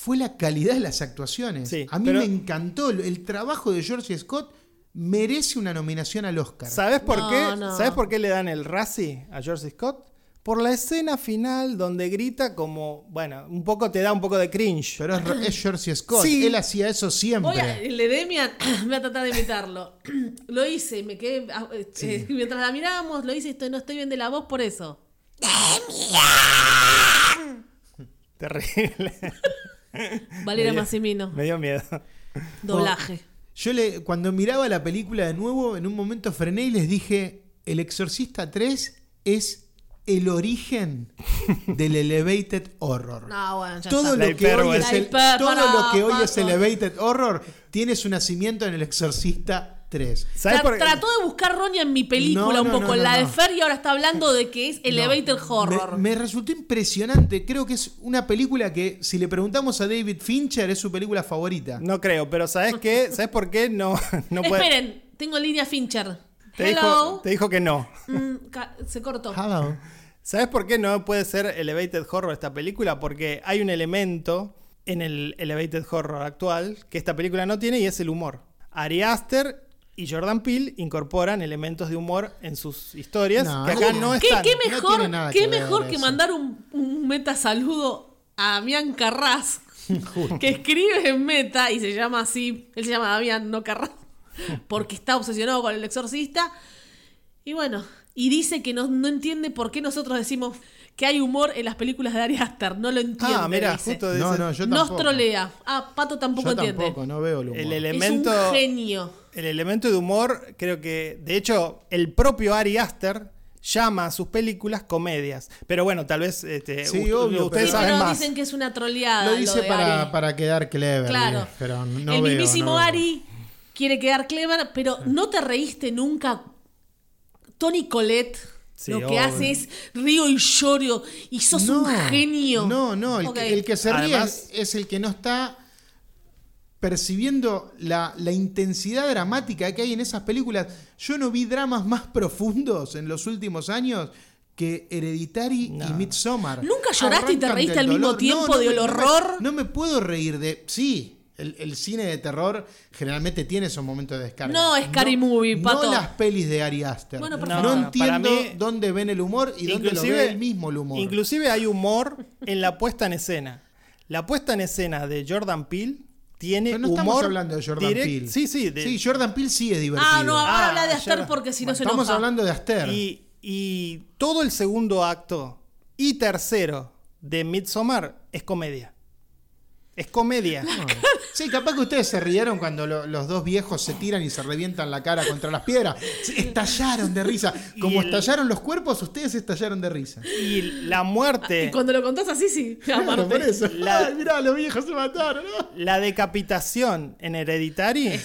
fue la calidad de las actuaciones. Sí, a mí pero- me encantó. El, trabajo de George Scott merece una nominación al Oscar. ¿sabes por No, qué? no. ¿Sabes por qué le dan el Razzie a George. Scott? Por la escena final donde grita como, bueno, un poco te da un poco de cringe. Pero es, es George Scott. Sí. Él hacía eso siempre. Voy a, el de Demian, [COUGHS] voy a tratar de imitarlo. [COUGHS] Lo hice, me quedé. ah, eh, eh, mientras la mirábamos, lo hice, estoy, no estoy bien de la voz por eso. [LAUGHS] Terrible. [LAUGHS] [LAUGHS] Dio- Massimino, Me dio miedo. doblaje. Yo le, cuando miraba la película de nuevo, en un momento frené y les dije, El Exorcista 3 es el origen del elevated horror. No, bueno, ya todo está. lo que hoy es el- todo lo que hoy es elevated horror tiene su nacimiento en El Exorcista 3. ¿Sabes Tra- por qué? Trató de buscar Roña en mi película No, un no, poco, no, en no, la de no. Fer, y ahora está hablando de que es elevated No, horror. Me, me resultó impresionante. Creo que es una película que, si le preguntamos a David Fincher, es su película favorita. No creo, pero ¿sabes qué? [LAUGHS] ¿Sabes por qué no, [LAUGHS] no puede? Esperen, tengo línea Fincher. Te Hello. dijo, te dijo que no. Mm, ca- se cortó. Hello. ¿Sabes por qué no puede ser Elevated Horror esta película? Porque hay un elemento en el Elevated Horror actual que esta película no tiene y es el humor. Ari Aster y Jordan Peele incorporan elementos de humor en sus historias No, que acá no. no ¿Qué, están. qué no mejor, qué que mejor que mandar un, un meta saludo a Damián Carras, que escribe en meta y se llama así, él se llama Damián, no Carras, porque está obsesionado con el exorcista. Y bueno, y dice que no, no entiende por qué nosotros decimos que hay humor en las películas de Ari Aster, no lo entiende. Ah, mira, dice. justo No, dice- no, yo Nos tampoco. trolea. Ah, Pato tampoco Yo entiende. tampoco, no veo el humor. el Es elemento un genio. el elemento de humor, creo que, de hecho, el propio Ari Aster llama a sus películas comedias. Pero bueno, tal vez este, Sí, u- obvio, ustedes Sí, pero- saben pero más. dicen que es una troleada. Lo lo dice de para, Ari. para quedar clever. Claro. Pero no el veo, mismísimo no. Ari quiere quedar clever, pero no te reíste nunca. Tony Colette Sí, lo que obvio. hace es río y lloro y sos No, un genio. No, no, el, que, el que se ríe Además- es, es el que no está percibiendo la, la intensidad dramática que hay en esas películas. Yo no vi dramas más profundos en los últimos años que Hereditary y. Midsommar. ¿Nunca lloraste y te reíste al mismo tiempo del me- horror? No me puedo reír de... Sí, el, el cine de terror generalmente tiene esos momentos de descarga. No, Scary Movie, Pato. No las pelis de Ari Aster. Bueno, no, entiendo mí- dónde ven el humor y dónde lo ve él mismo el humor. Inclusive hay humor en la puesta en escena. La puesta en escena de Jordan Peele tiene Pero no humor estamos hablando de Jordan direct- Peele. Sí, sí. de- Sí, Jordan Peele sí es divertido. Ah, no, ahora Ah, habla de Aster porque si no se Estamos enoja. hablando de Aster. y, y todo el segundo acto y tercero de Midsommar es comedia. Es comedia. Sí, capaz que ustedes se rieron cuando lo- los dos viejos se tiran y se revientan la cara contra las piedras. Se- Estallaron de risa. Como el- estallaron los cuerpos, ustedes estallaron de risa. Y la muerte, Y cuando lo contás así, sí. Claro, aparte. por eso. La- Ay, mirá, los viejos se mataron. ¿no? la decapitación en Hereditary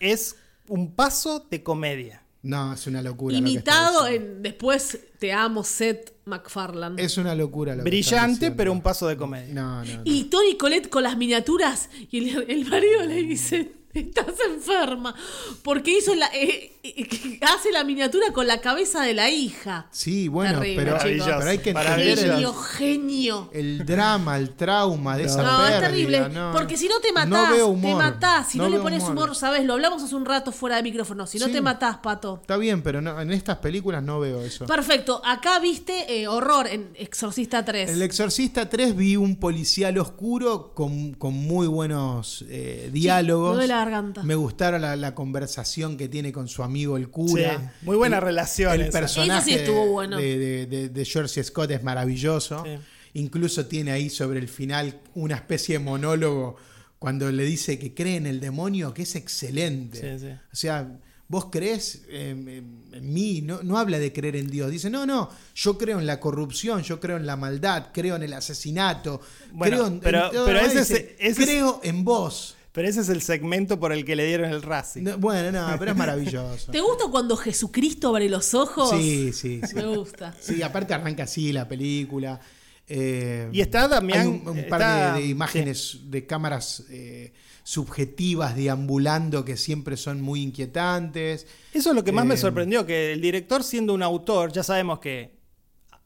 es un paso de comedia. No, es una locura. lo que Imitado en Después te amo, Seth MacFarlane. Es una locura lo Brillante, pero un paso de comedia. No, no, no. Y Tony Colette con las miniaturas y el, el marido le dice, [LAUGHS] estás enferma, porque hizo la, eh, eh, hace la miniatura con la cabeza de la hija. Sí, bueno, Terrible, pero, chicos. pero hay que entender. Genio, genio. el drama, el trauma de esa No, pérdida. es terrible, no. porque si no te matás, No veo te humor. matás, si no, le pones humor. ¿sabes? Lo hablamos hace un rato fuera de micrófono, si no Sí. te matás, Pato. Está bien, pero no, en estas películas no veo eso. Perfecto, acá viste eh, horror en Exorcista 3. El Exorcista 3 vi un policial oscuro con, con muy buenos eh, diálogos. Garganta. Me gustaron la, la conversación que tiene con su amigo el cura. Sí, muy buena El- relación El esa. personaje Eso sí estuvo bueno. de, de, de- de George Scott es maravilloso. Sí. Incluso tiene ahí sobre el final una especie de monólogo cuando le dice que cree en el demonio, que es excelente. Sí, sí. O sea, vos crees en, mí, no, no habla de creer en Dios. Dice, no, no, yo creo en la corrupción, yo creo en la maldad, creo en el asesinato, Bueno, creo en, pero- en todo pero lo ese demás". es- Dice, ese es- creo en vos. Pero ese es el segmento por el que le dieron el Racing. No, bueno, no, pero es maravilloso. [LAUGHS] ¿Te gusta cuando Jesucristo abre los ojos? Sí, sí, sí. Me gusta. Sí, aparte arranca así la película. Eh, Y está Damián, hay un, un par está- de, de imágenes de cámaras eh, subjetivas deambulando que siempre son muy inquietantes. Eso es lo que más me Eh, sorprendió, que el director siendo un autor, ya sabemos que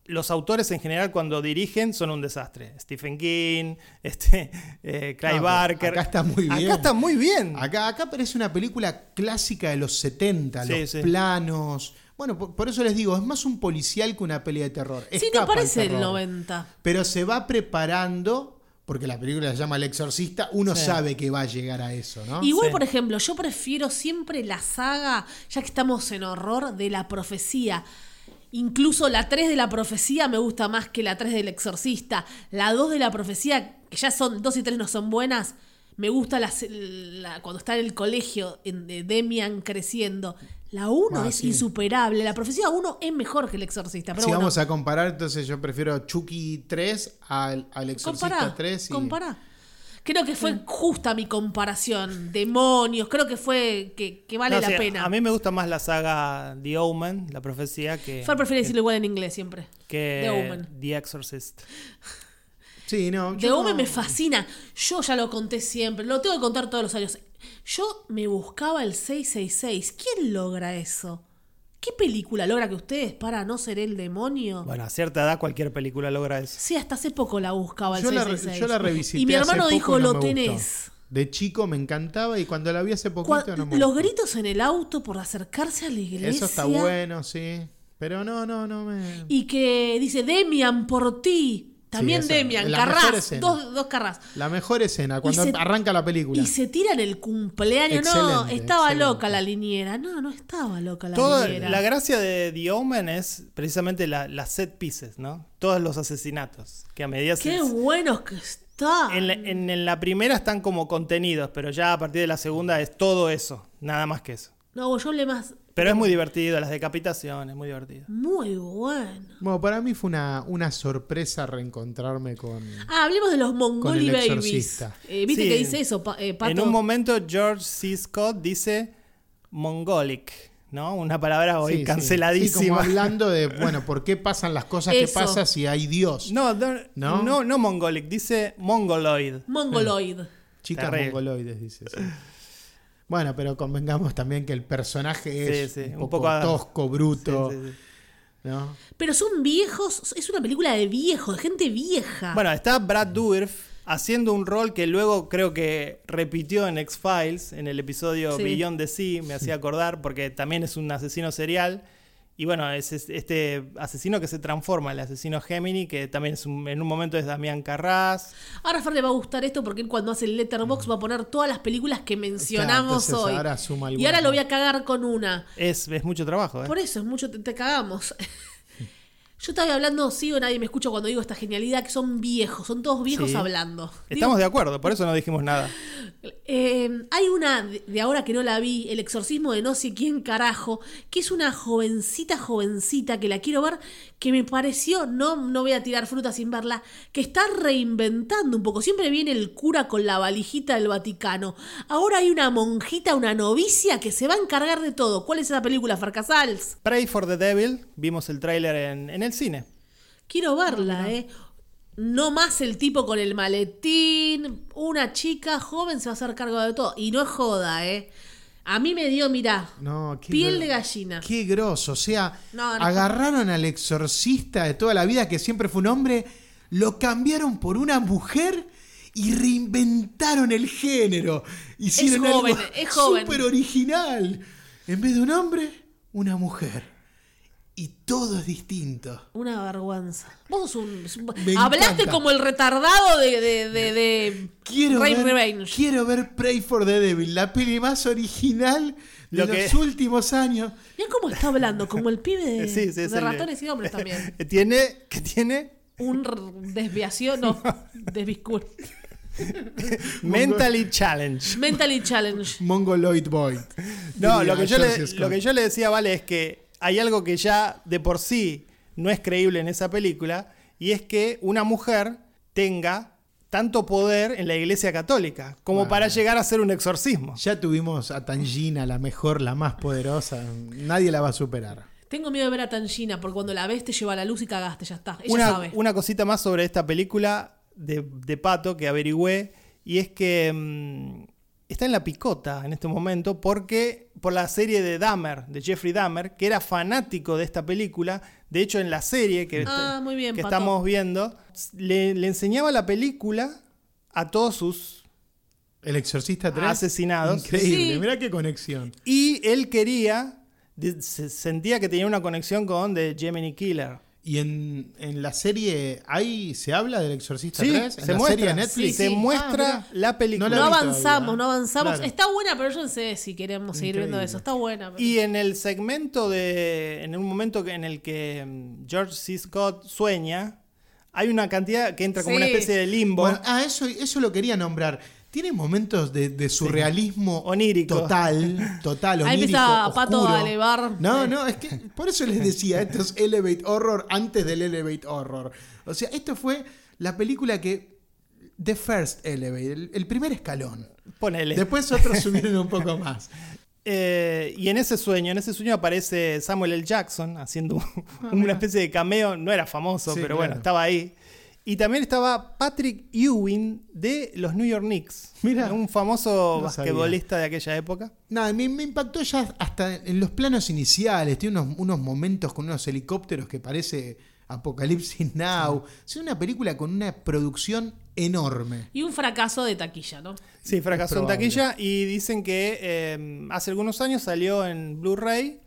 los autores en general cuando dirigen son un desastre. Stephen King, [LAUGHS] este, eh, Clive No, Barker. acá está muy bien. Acá está muy bien. Acá, acá parece una película clásica de los 70, Sí, los sí. planos. Bueno, por, por eso les digo, es más un policial que una pelea de terror. Sí, no parece el terror. 90. Pero se va preparando, porque la película se llama El Exorcista, uno Sí. sabe que va a llegar a eso, ¿no? Igual, Sí. por ejemplo, yo prefiero siempre la saga, ya que estamos en horror, de la profecía. Incluso la 3 de la profecía me gusta más que la 3 del exorcista. La 2 de la profecía, que ya son 2 y 3 no son buenas, Me gusta la, la- cuando está en el colegio, en, de Demian creciendo. La 1 Ah, es sí. insuperable. La profecía 1 es mejor que el exorcista. Pero si bueno, vamos a comparar, entonces yo prefiero Chucky 3 al, al Exorcista compará, 3. Y... compará. Creo que fue justa mi comparación. Demonios, creo que fue que, que vale No, la sí, pena. A mí me gusta más la saga The Omen, la profecía, que, Fer prefiere decirlo igual en inglés siempre. que The Omen. The Exorcist. [LAUGHS] Sí, no. The Omen no- me fascina. Yo ya lo conté siempre. Lo tengo que contar todos los años. Yo me buscaba el 666. ¿Quién logra eso? ¿Qué película logra que ustedes para no ser el demonio? Bueno, a cierta edad cualquier película logra eso. Sí, hasta hace poco la buscaba el Yo la, re- 666. yo la revisité. Y mi hace hermano poco dijo, lo tenés. De chico me encantaba y cuando la vi hace poquito no me los gustó. gritos en el auto por acercarse a la iglesia. Eso está bueno, sí. Pero no, no, no me. Y que dice, Demian, por ti. También Demian, Carras. Dos, dos Carras. La mejor escena, cuando se- arranca la película. Y se tiran el cumpleaños. no, estaba excelente. loca la liniera. No, no estaba loca la Toda, liniera. la gracia de The Omen es precisamente la- las set pieces, ¿no? Todos los asesinatos. Que a medida Qué se- buenos que están. en, la, en- en la primera están como contenidos, pero ya a partir de la segunda es todo eso, nada más que eso. No, yo hablé más. Pero es muy divertido, las decapitaciones, muy divertido. Muy bueno. Bueno, para mí fue una, una sorpresa reencontrarme con. Ah, hablemos de los Mongoli el Babies. Eh, ¿Viste Sí. que dice eso, Pa- eh, Pato? En un momento George C. Scott dice mongolic, ¿no? Una palabra hoy Sí, sí. Sí, canceladísima. como hablando de, bueno, ¿por qué pasan las cosas que pasan si hay Dios? No, no, ¿No? no, no mongolic, dice mongoloid. Mongoloid. Chicas mongoloides, dice. sí. Bueno, pero convengamos también que el personaje es Sí, sí, un, un poco, tosco, bruto. Sí, sí, sí. ¿no? Pero son viejos. Es una película de viejos, de gente vieja. Bueno, está Brad Dourif haciendo un rol que luego creo que repitió en X-Files, en el episodio Sí. Beyond the Sea, me hacía acordar, porque también es un asesino serial. Y bueno, es es- este asesino que se transforma, el asesino Gemini, que también es un- en un momento es Damián Carras. Ahora a Fer le va a gustar esto porque él cuando hace el letterbox va a poner todas las películas que mencionamos hoy. ahora suma y ahora lo voy a cagar con una. Es, es mucho trabajo, ¿eh? Por eso es mucho, te, te cagamos. Yo estaba hablando, sí o nadie me escucha cuando digo esta genialidad, que son viejos, son todos viejos Sí. hablando. Estamos de acuerdo, por eso no dijimos nada. Eh, hay una de ahora que no la vi, El exorcismo de no sé quién carajo, que es una jovencita, jovencita, que la quiero ver, que me pareció, no, no voy a tirar fruta sin verla, que está reinventando un poco. Siempre viene el cura con la valijita del Vaticano. Ahora hay una monjita, una novicia, que se va a encargar de todo. ¿Cuál es esa película, Farcasals? Pray for the Devil, vimos el tráiler en, en el cine. Quiero verla, ¿eh? No más el tipo con el maletín. Una chica joven se va a hacer cargo de todo. Y no es joda, ¿eh? A mí me dio, mirá, No, piel de gallina. Qué grosso. O sea, No, no. agarraron al exorcista de toda la vida, que siempre fue un hombre, lo cambiaron por una mujer y reinventaron el género. Hicieron Es joven, algo es joven. súper original. En vez de un hombre, una mujer. Y todo es distinto. Una vergüenza. Vos sos un. sos un- Me Hablaste encanta. como el retardado de, de, de, de Quiero ver, Revenge. quiero ver Pray for the Devil, la peli más original de Lo que- los últimos años. Mirá cómo está hablando, como el pibe [LAUGHS] de, Sí, sí, es de el- ratones y hombres también. [LAUGHS] Tiene, ¿qué tiene? Un desviación, no, [LAUGHS] desviscur. Mentally Challenge. Mentally challenge. Mongoloid Boy. No, lo que, yo le, lo que yo le decía, Vale, es que hay algo que ya de por sí no es creíble en esa película, y es que una mujer tenga tanto poder en la iglesia católica como Bueno. para llegar a hacer un exorcismo. Ya tuvimos a Tangina, la mejor, la más poderosa. Nadie la va a superar. Tengo miedo de ver a Tangina, porque cuando la ves te lleva a la luz y cagaste, ya está. Ella Una, sabe. una cosita más sobre esta película de, de Pato que averigüé, y es que mm, está en la picota en este momento porque por la serie de Dahmer, de Jeffrey Dahmer, que era fanático de esta película. De hecho, en la serie que, Ah, bien, que estamos viendo, le, le enseñaba la película a todos sus... El Exorcista 3. Asesinados. Increíble. Sí. Mirá qué conexión. Y él quería, sentía que tenía una conexión con The Gemini Killer. Y en, en la serie, ¿ahí se habla del Exorcista Sí, 3? ¿En se la muestra, serie de Netflix? se Sí. muestra Ah, mirá. la película. No avanzamos, todavía. no avanzamos. Claro. Está buena, pero yo no sé si queremos seguir viendo eso. Está buena. pero- Y en el segmento de. En un momento que- en el que mm, George C. Scott sueña, hay una cantidad que entra como Sí. una especie de limbo. Bueno, ah, eso, eso lo quería nombrar. Tiene momentos de, de surrealismo Onírico. total, total, Ahí onírico, empieza Pato a elevar. No, no, es que por eso les decía, esto es Elevate Horror antes del Elevate Horror. O sea, esto fue la película que The First Elevate, el, el primer escalón. Ponele. Después otros subieron un poco más. [LAUGHS] Eh, y en ese sueño, en ese sueño aparece Samuel L. Jackson haciendo [LAUGHS] una especie de cameo. No era famoso, Ah, Sí, pero bueno, claro. estaba ahí. Y también estaba Patrick Ewing de los New York Knicks. Mirá, un famoso no basquetbolista de aquella época. Nada, me, me impactó ya hasta en los planos iniciales. Tiene unos, unos momentos con unos helicópteros que parece Apocalipsis Now. Es una película con una producción enorme. Y un fracaso de taquilla, ¿no? Sí, fracasó en taquilla y dicen que eh, hace algunos años salió en Blu-ray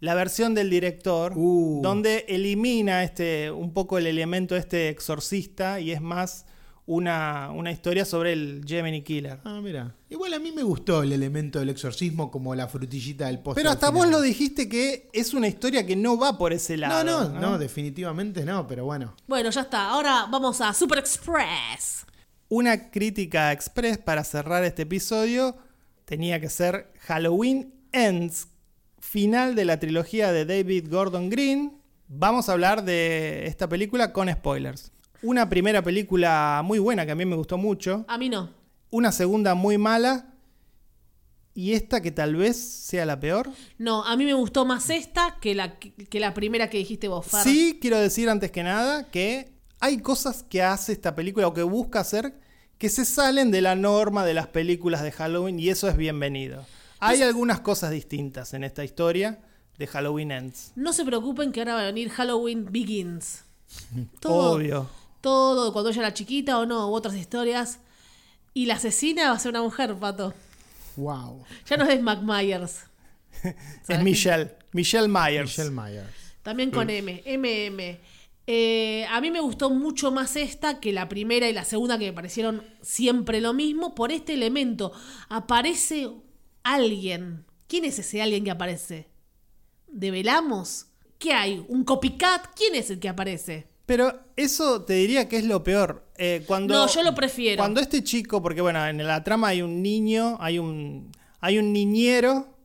la versión del director Uh. donde elimina este un poco el elemento este exorcista y es más una, una historia sobre el Gemini Killer. Ah, mira. Igual a mí me gustó el elemento del exorcismo como la frutillita del postre. Pero hasta vos lo dijiste que es una historia que no va por ese No, lado. no, no, definitivamente no, pero bueno. Bueno, ya está. Ahora vamos a Super Express. Una crítica express para cerrar este episodio tenía que ser Halloween Ends, final de la trilogía de David Gordon Green. Vamos a hablar de esta película con spoilers. Una primera película muy buena que a mí me gustó mucho, A mí no. una segunda muy mala y esta que tal vez sea la peor. No, a mí me gustó más esta que la, que la primera que dijiste vos, Fer. Sí, quiero decir antes que nada que hay cosas que hace esta película o que busca hacer que se salen de la norma de las películas de Halloween y eso es bienvenido. Hay algunas cosas distintas en esta historia de Halloween Ends. No se preocupen que ahora va a venir Halloween Begins. Todo, Obvio. todo, cuando ella era chiquita o no, u otras historias. Y la asesina va a ser una mujer, pato. Wow. Ya no es Mac Myers. [LAUGHS] Es Michelle. Michelle Myers. Michelle Myers. También con M, MM. Eh, a mí me gustó mucho más esta que la primera y la segunda que me parecieron siempre lo mismo por este elemento. Aparece alguien. ¿Quién es ese alguien que aparece? ¿Develamos? ¿Qué hay? ¿Un copycat? ¿Quién es el que aparece? Pero eso te diría que es lo peor. Eh, cuando, No, yo lo prefiero. Cuando este chico, porque bueno, en la trama hay un niño, hay un, hay un niñero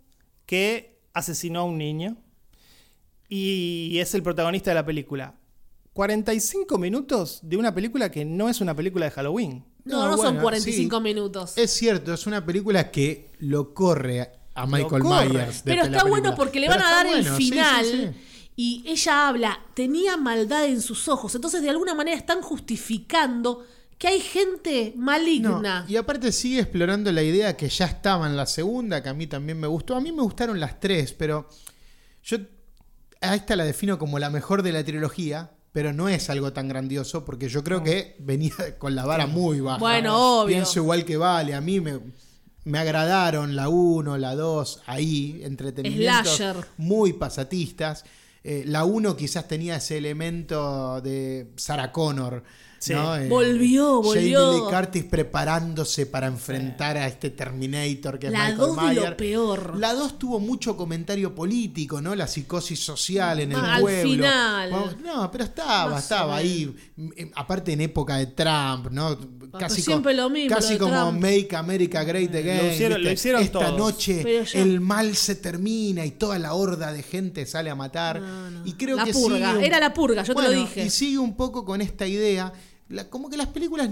que asesinó a un niño y es el protagonista de la película. 45 minutos de una película que no es una película de Halloween. No, No, no, son bueno, 45 sí. minutos. Es cierto, es una película que lo corre a Michael corre. Myers. de Pero está bueno porque le Pero van a dar el bueno, sí, sí, final. sí. Y ella habla, tenía maldad en sus ojos. Entonces, de alguna manera, están justificando que hay gente No, maligna. y aparte sigue explorando la idea que ya estaba en la segunda, que a mí también me gustó. A mí me gustaron las tres, pero yo a esta la defino como la mejor de la trilogía, pero no es algo tan grandioso, porque yo creo que venía [LAUGHS] con la vara muy baja. Bueno, obvio. Pienso igual que Vale, a mí me, me agradaron la 1, la 2, ahí, entretenimientos Slasher. muy pasatistas. Eh, la 1 quizás tenía ese elemento de Sarah Connor. Sí. ¿no? Eh, Volvió, Jamie volvió. Lee Curtis preparándose para enfrentar a este Terminator que es La Michael dos de lo Myers. peor. La 2 tuvo mucho comentario político, ¿no? La psicosis social en el Ah, al pueblo. final. Bueno, No, pero estaba, Más estaba ahí. Eh, Aparte en época de Trump, ¿no? Casi, siempre lo mismo, casi lo como Trump. Make America Great Again. hicieron- lo hicieron Esta todos. noche el mal se termina y toda la horda de gente sale a matar. No, no. Y creo La que purga, sigue un- era la purga, yo te lo dije. Y sigue un poco con esta idea. La- como que las películas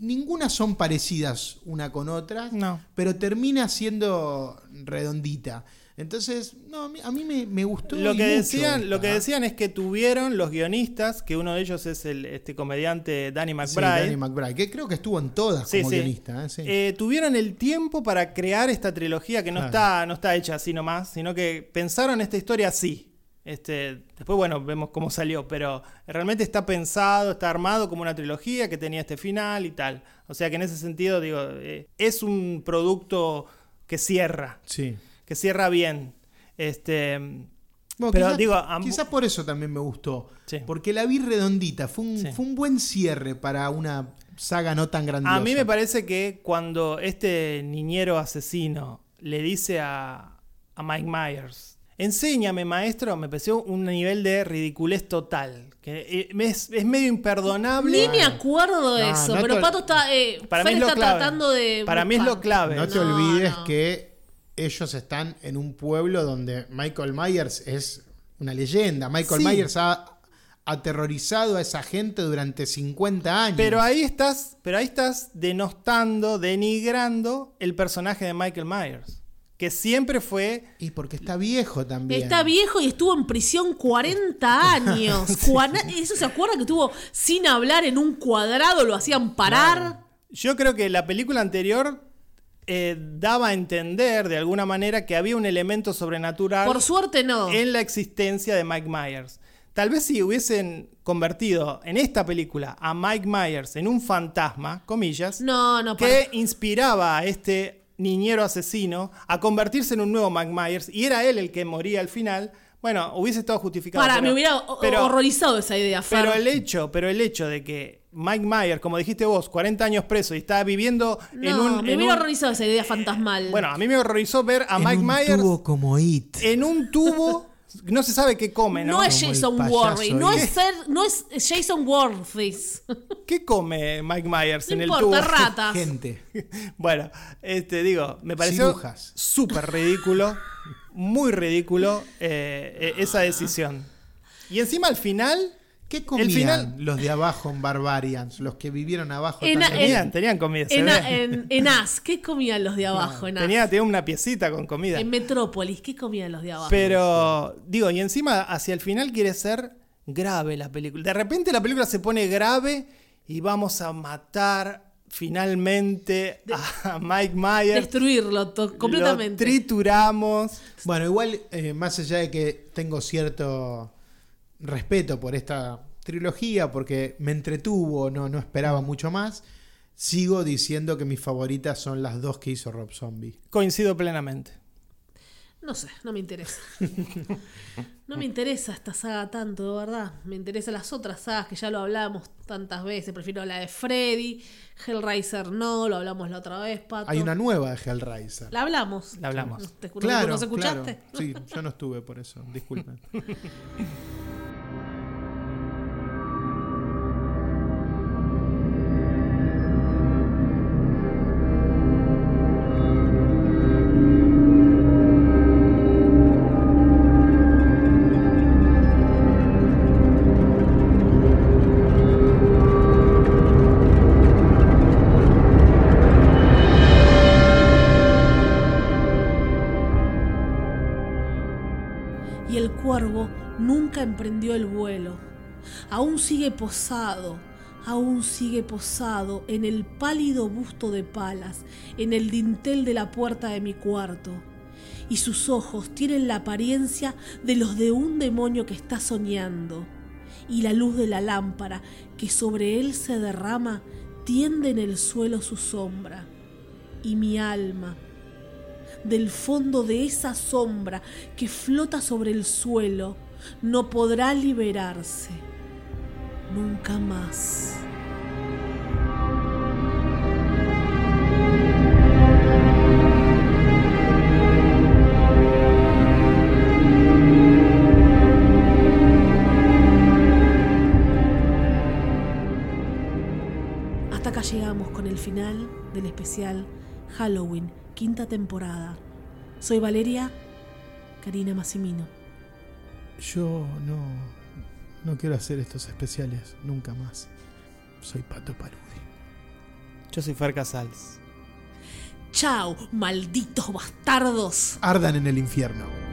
ninguna son parecidas una con otra, No. pero termina siendo redondita. Entonces, no, a mí, a mí me, me gustó. Lo que, decían, lo que decían es que tuvieron los guionistas, que uno de ellos es el este comediante Danny Sí, McBride. Danny McBride, que creo que estuvo en todas Sí, como sí. guionista. ¿eh? Eh, tuvieron el tiempo para crear esta trilogía que no, Claro. está, no está hecha así nomás, sino que pensaron esta historia así. Este, después, bueno, vemos cómo salió, pero realmente está pensado, está armado como una trilogía que tenía este final y tal. O sea que en ese sentido, digo, eh, es un producto que cierra, sí. que cierra bien. Este, Bueno, Pero quizás, digo, quizás por eso también me gustó. Sí. Porque la vi redondita. Fue un, Sí. fue un buen cierre para una saga no tan grandiosa. A mí me parece que cuando este niñero asesino le dice a, a Mike Myers, Enséñame, maestro, me pareció un nivel de ridiculez total. Que eh, me es, es medio imperdonable. Ni me acuerdo de No, eso, no pero te- Pato está. Eh, Para mí es lo está clave. tratando de. Para mí es lo clave. No te No, olvides no. que ellos están en un pueblo donde Michael Myers es una leyenda. Michael Sí. Myers ha aterrorizado a esa gente durante 50 años. Pero ahí estás, pero ahí estás denostando, denigrando el personaje de Michael Myers, que siempre fue Y porque está viejo también. Está viejo y estuvo en prisión 40 [LAUGHS] años. ¿Eso se acuerda que estuvo sin hablar en un cuadrado? Lo hacían parar. Yo creo que la película anterior eh, daba a entender de alguna manera que había un elemento sobrenatural Por suerte no. en la existencia de Mike Myers. Tal vez si hubiesen convertido en esta película a Mike Myers en un fantasma, comillas, No, no, que para- inspiraba a este niñero asesino a convertirse en un nuevo Mike Myers y era él el que moría al final, bueno, hubiese estado justificado. Para, pero- me hubiera pero- horrorizado esa idea, Fer. pero el hecho, pero el hecho de que Mike Myers, como dijiste vos, 40 años preso y está viviendo no, en un. me en hubiera un- horrorizado esa idea fantasmal. Bueno, a mí me horrorizó ver a En Mike un Myers tubo como It. en un tubo. No se sabe qué come, ¿no? no es Como el Jason Worthy, no es, ser, no es Jason Worthy. [LAUGHS] ¿Qué come Mike Myers No en el importa, tubo? ratas. Gente. [LAUGHS] bueno, este digo, me pareció súper ridículo, muy ridículo eh, eh, esa decisión. Y encima al final ¿Qué comían final- los de abajo en Barbarians? Los que vivieron abajo. En- en- tenían, tenían comida. En, en, en As, ¿qué comían los de abajo? En, As? tenía, tenía una piecita con comida. en Metrópolis, ¿qué comían los de abajo? Pero, digo, y encima hacia el final quiere ser grave la película. De repente la película se pone grave y vamos a matar finalmente a Mike Myers. Destruirlo to- Lo completamente. trituramos. Bueno, igual, eh, más allá de que tengo cierto respeto por esta trilogía, porque me entretuvo, no, no esperaba mucho más, sigo diciendo que mis favoritas son las dos que hizo Rob Zombie. Coincido plenamente. No sé, no me interesa. No me interesa esta saga tanto, de verdad. Me interesan las otras sagas que ya lo hablamos tantas veces. Prefiero la de Freddy, Hellraiser no, lo hablamos la otra vez, Pato. Hay una nueva de Hellraiser. La hablamos. La hablamos. ¿Te, no- Claro, ¿Nos escuchaste? claro. Sí, yo no estuve por eso, disculpen. [LAUGHS] posado, aún sigue posado en el pálido busto de palas, en el dintel de la puerta de mi cuarto. Y sus ojos tienen la apariencia de los de un demonio que está soñando. Y la luz de la lámpara que sobre él se derrama tiende en el suelo su sombra. Y mi alma, del fondo de esa sombra que flota sobre el suelo, no podrá liberarse nunca más. Hasta acá llegamos con el final del especial Halloween, quinta temporada. Soy Valeria Karina Massimino. Yo no, no quiero hacer estos especiales nunca más. Soy Pato Parudi. Yo soy Fer Casals. Chao, malditos bastardos. Ardan en el infierno.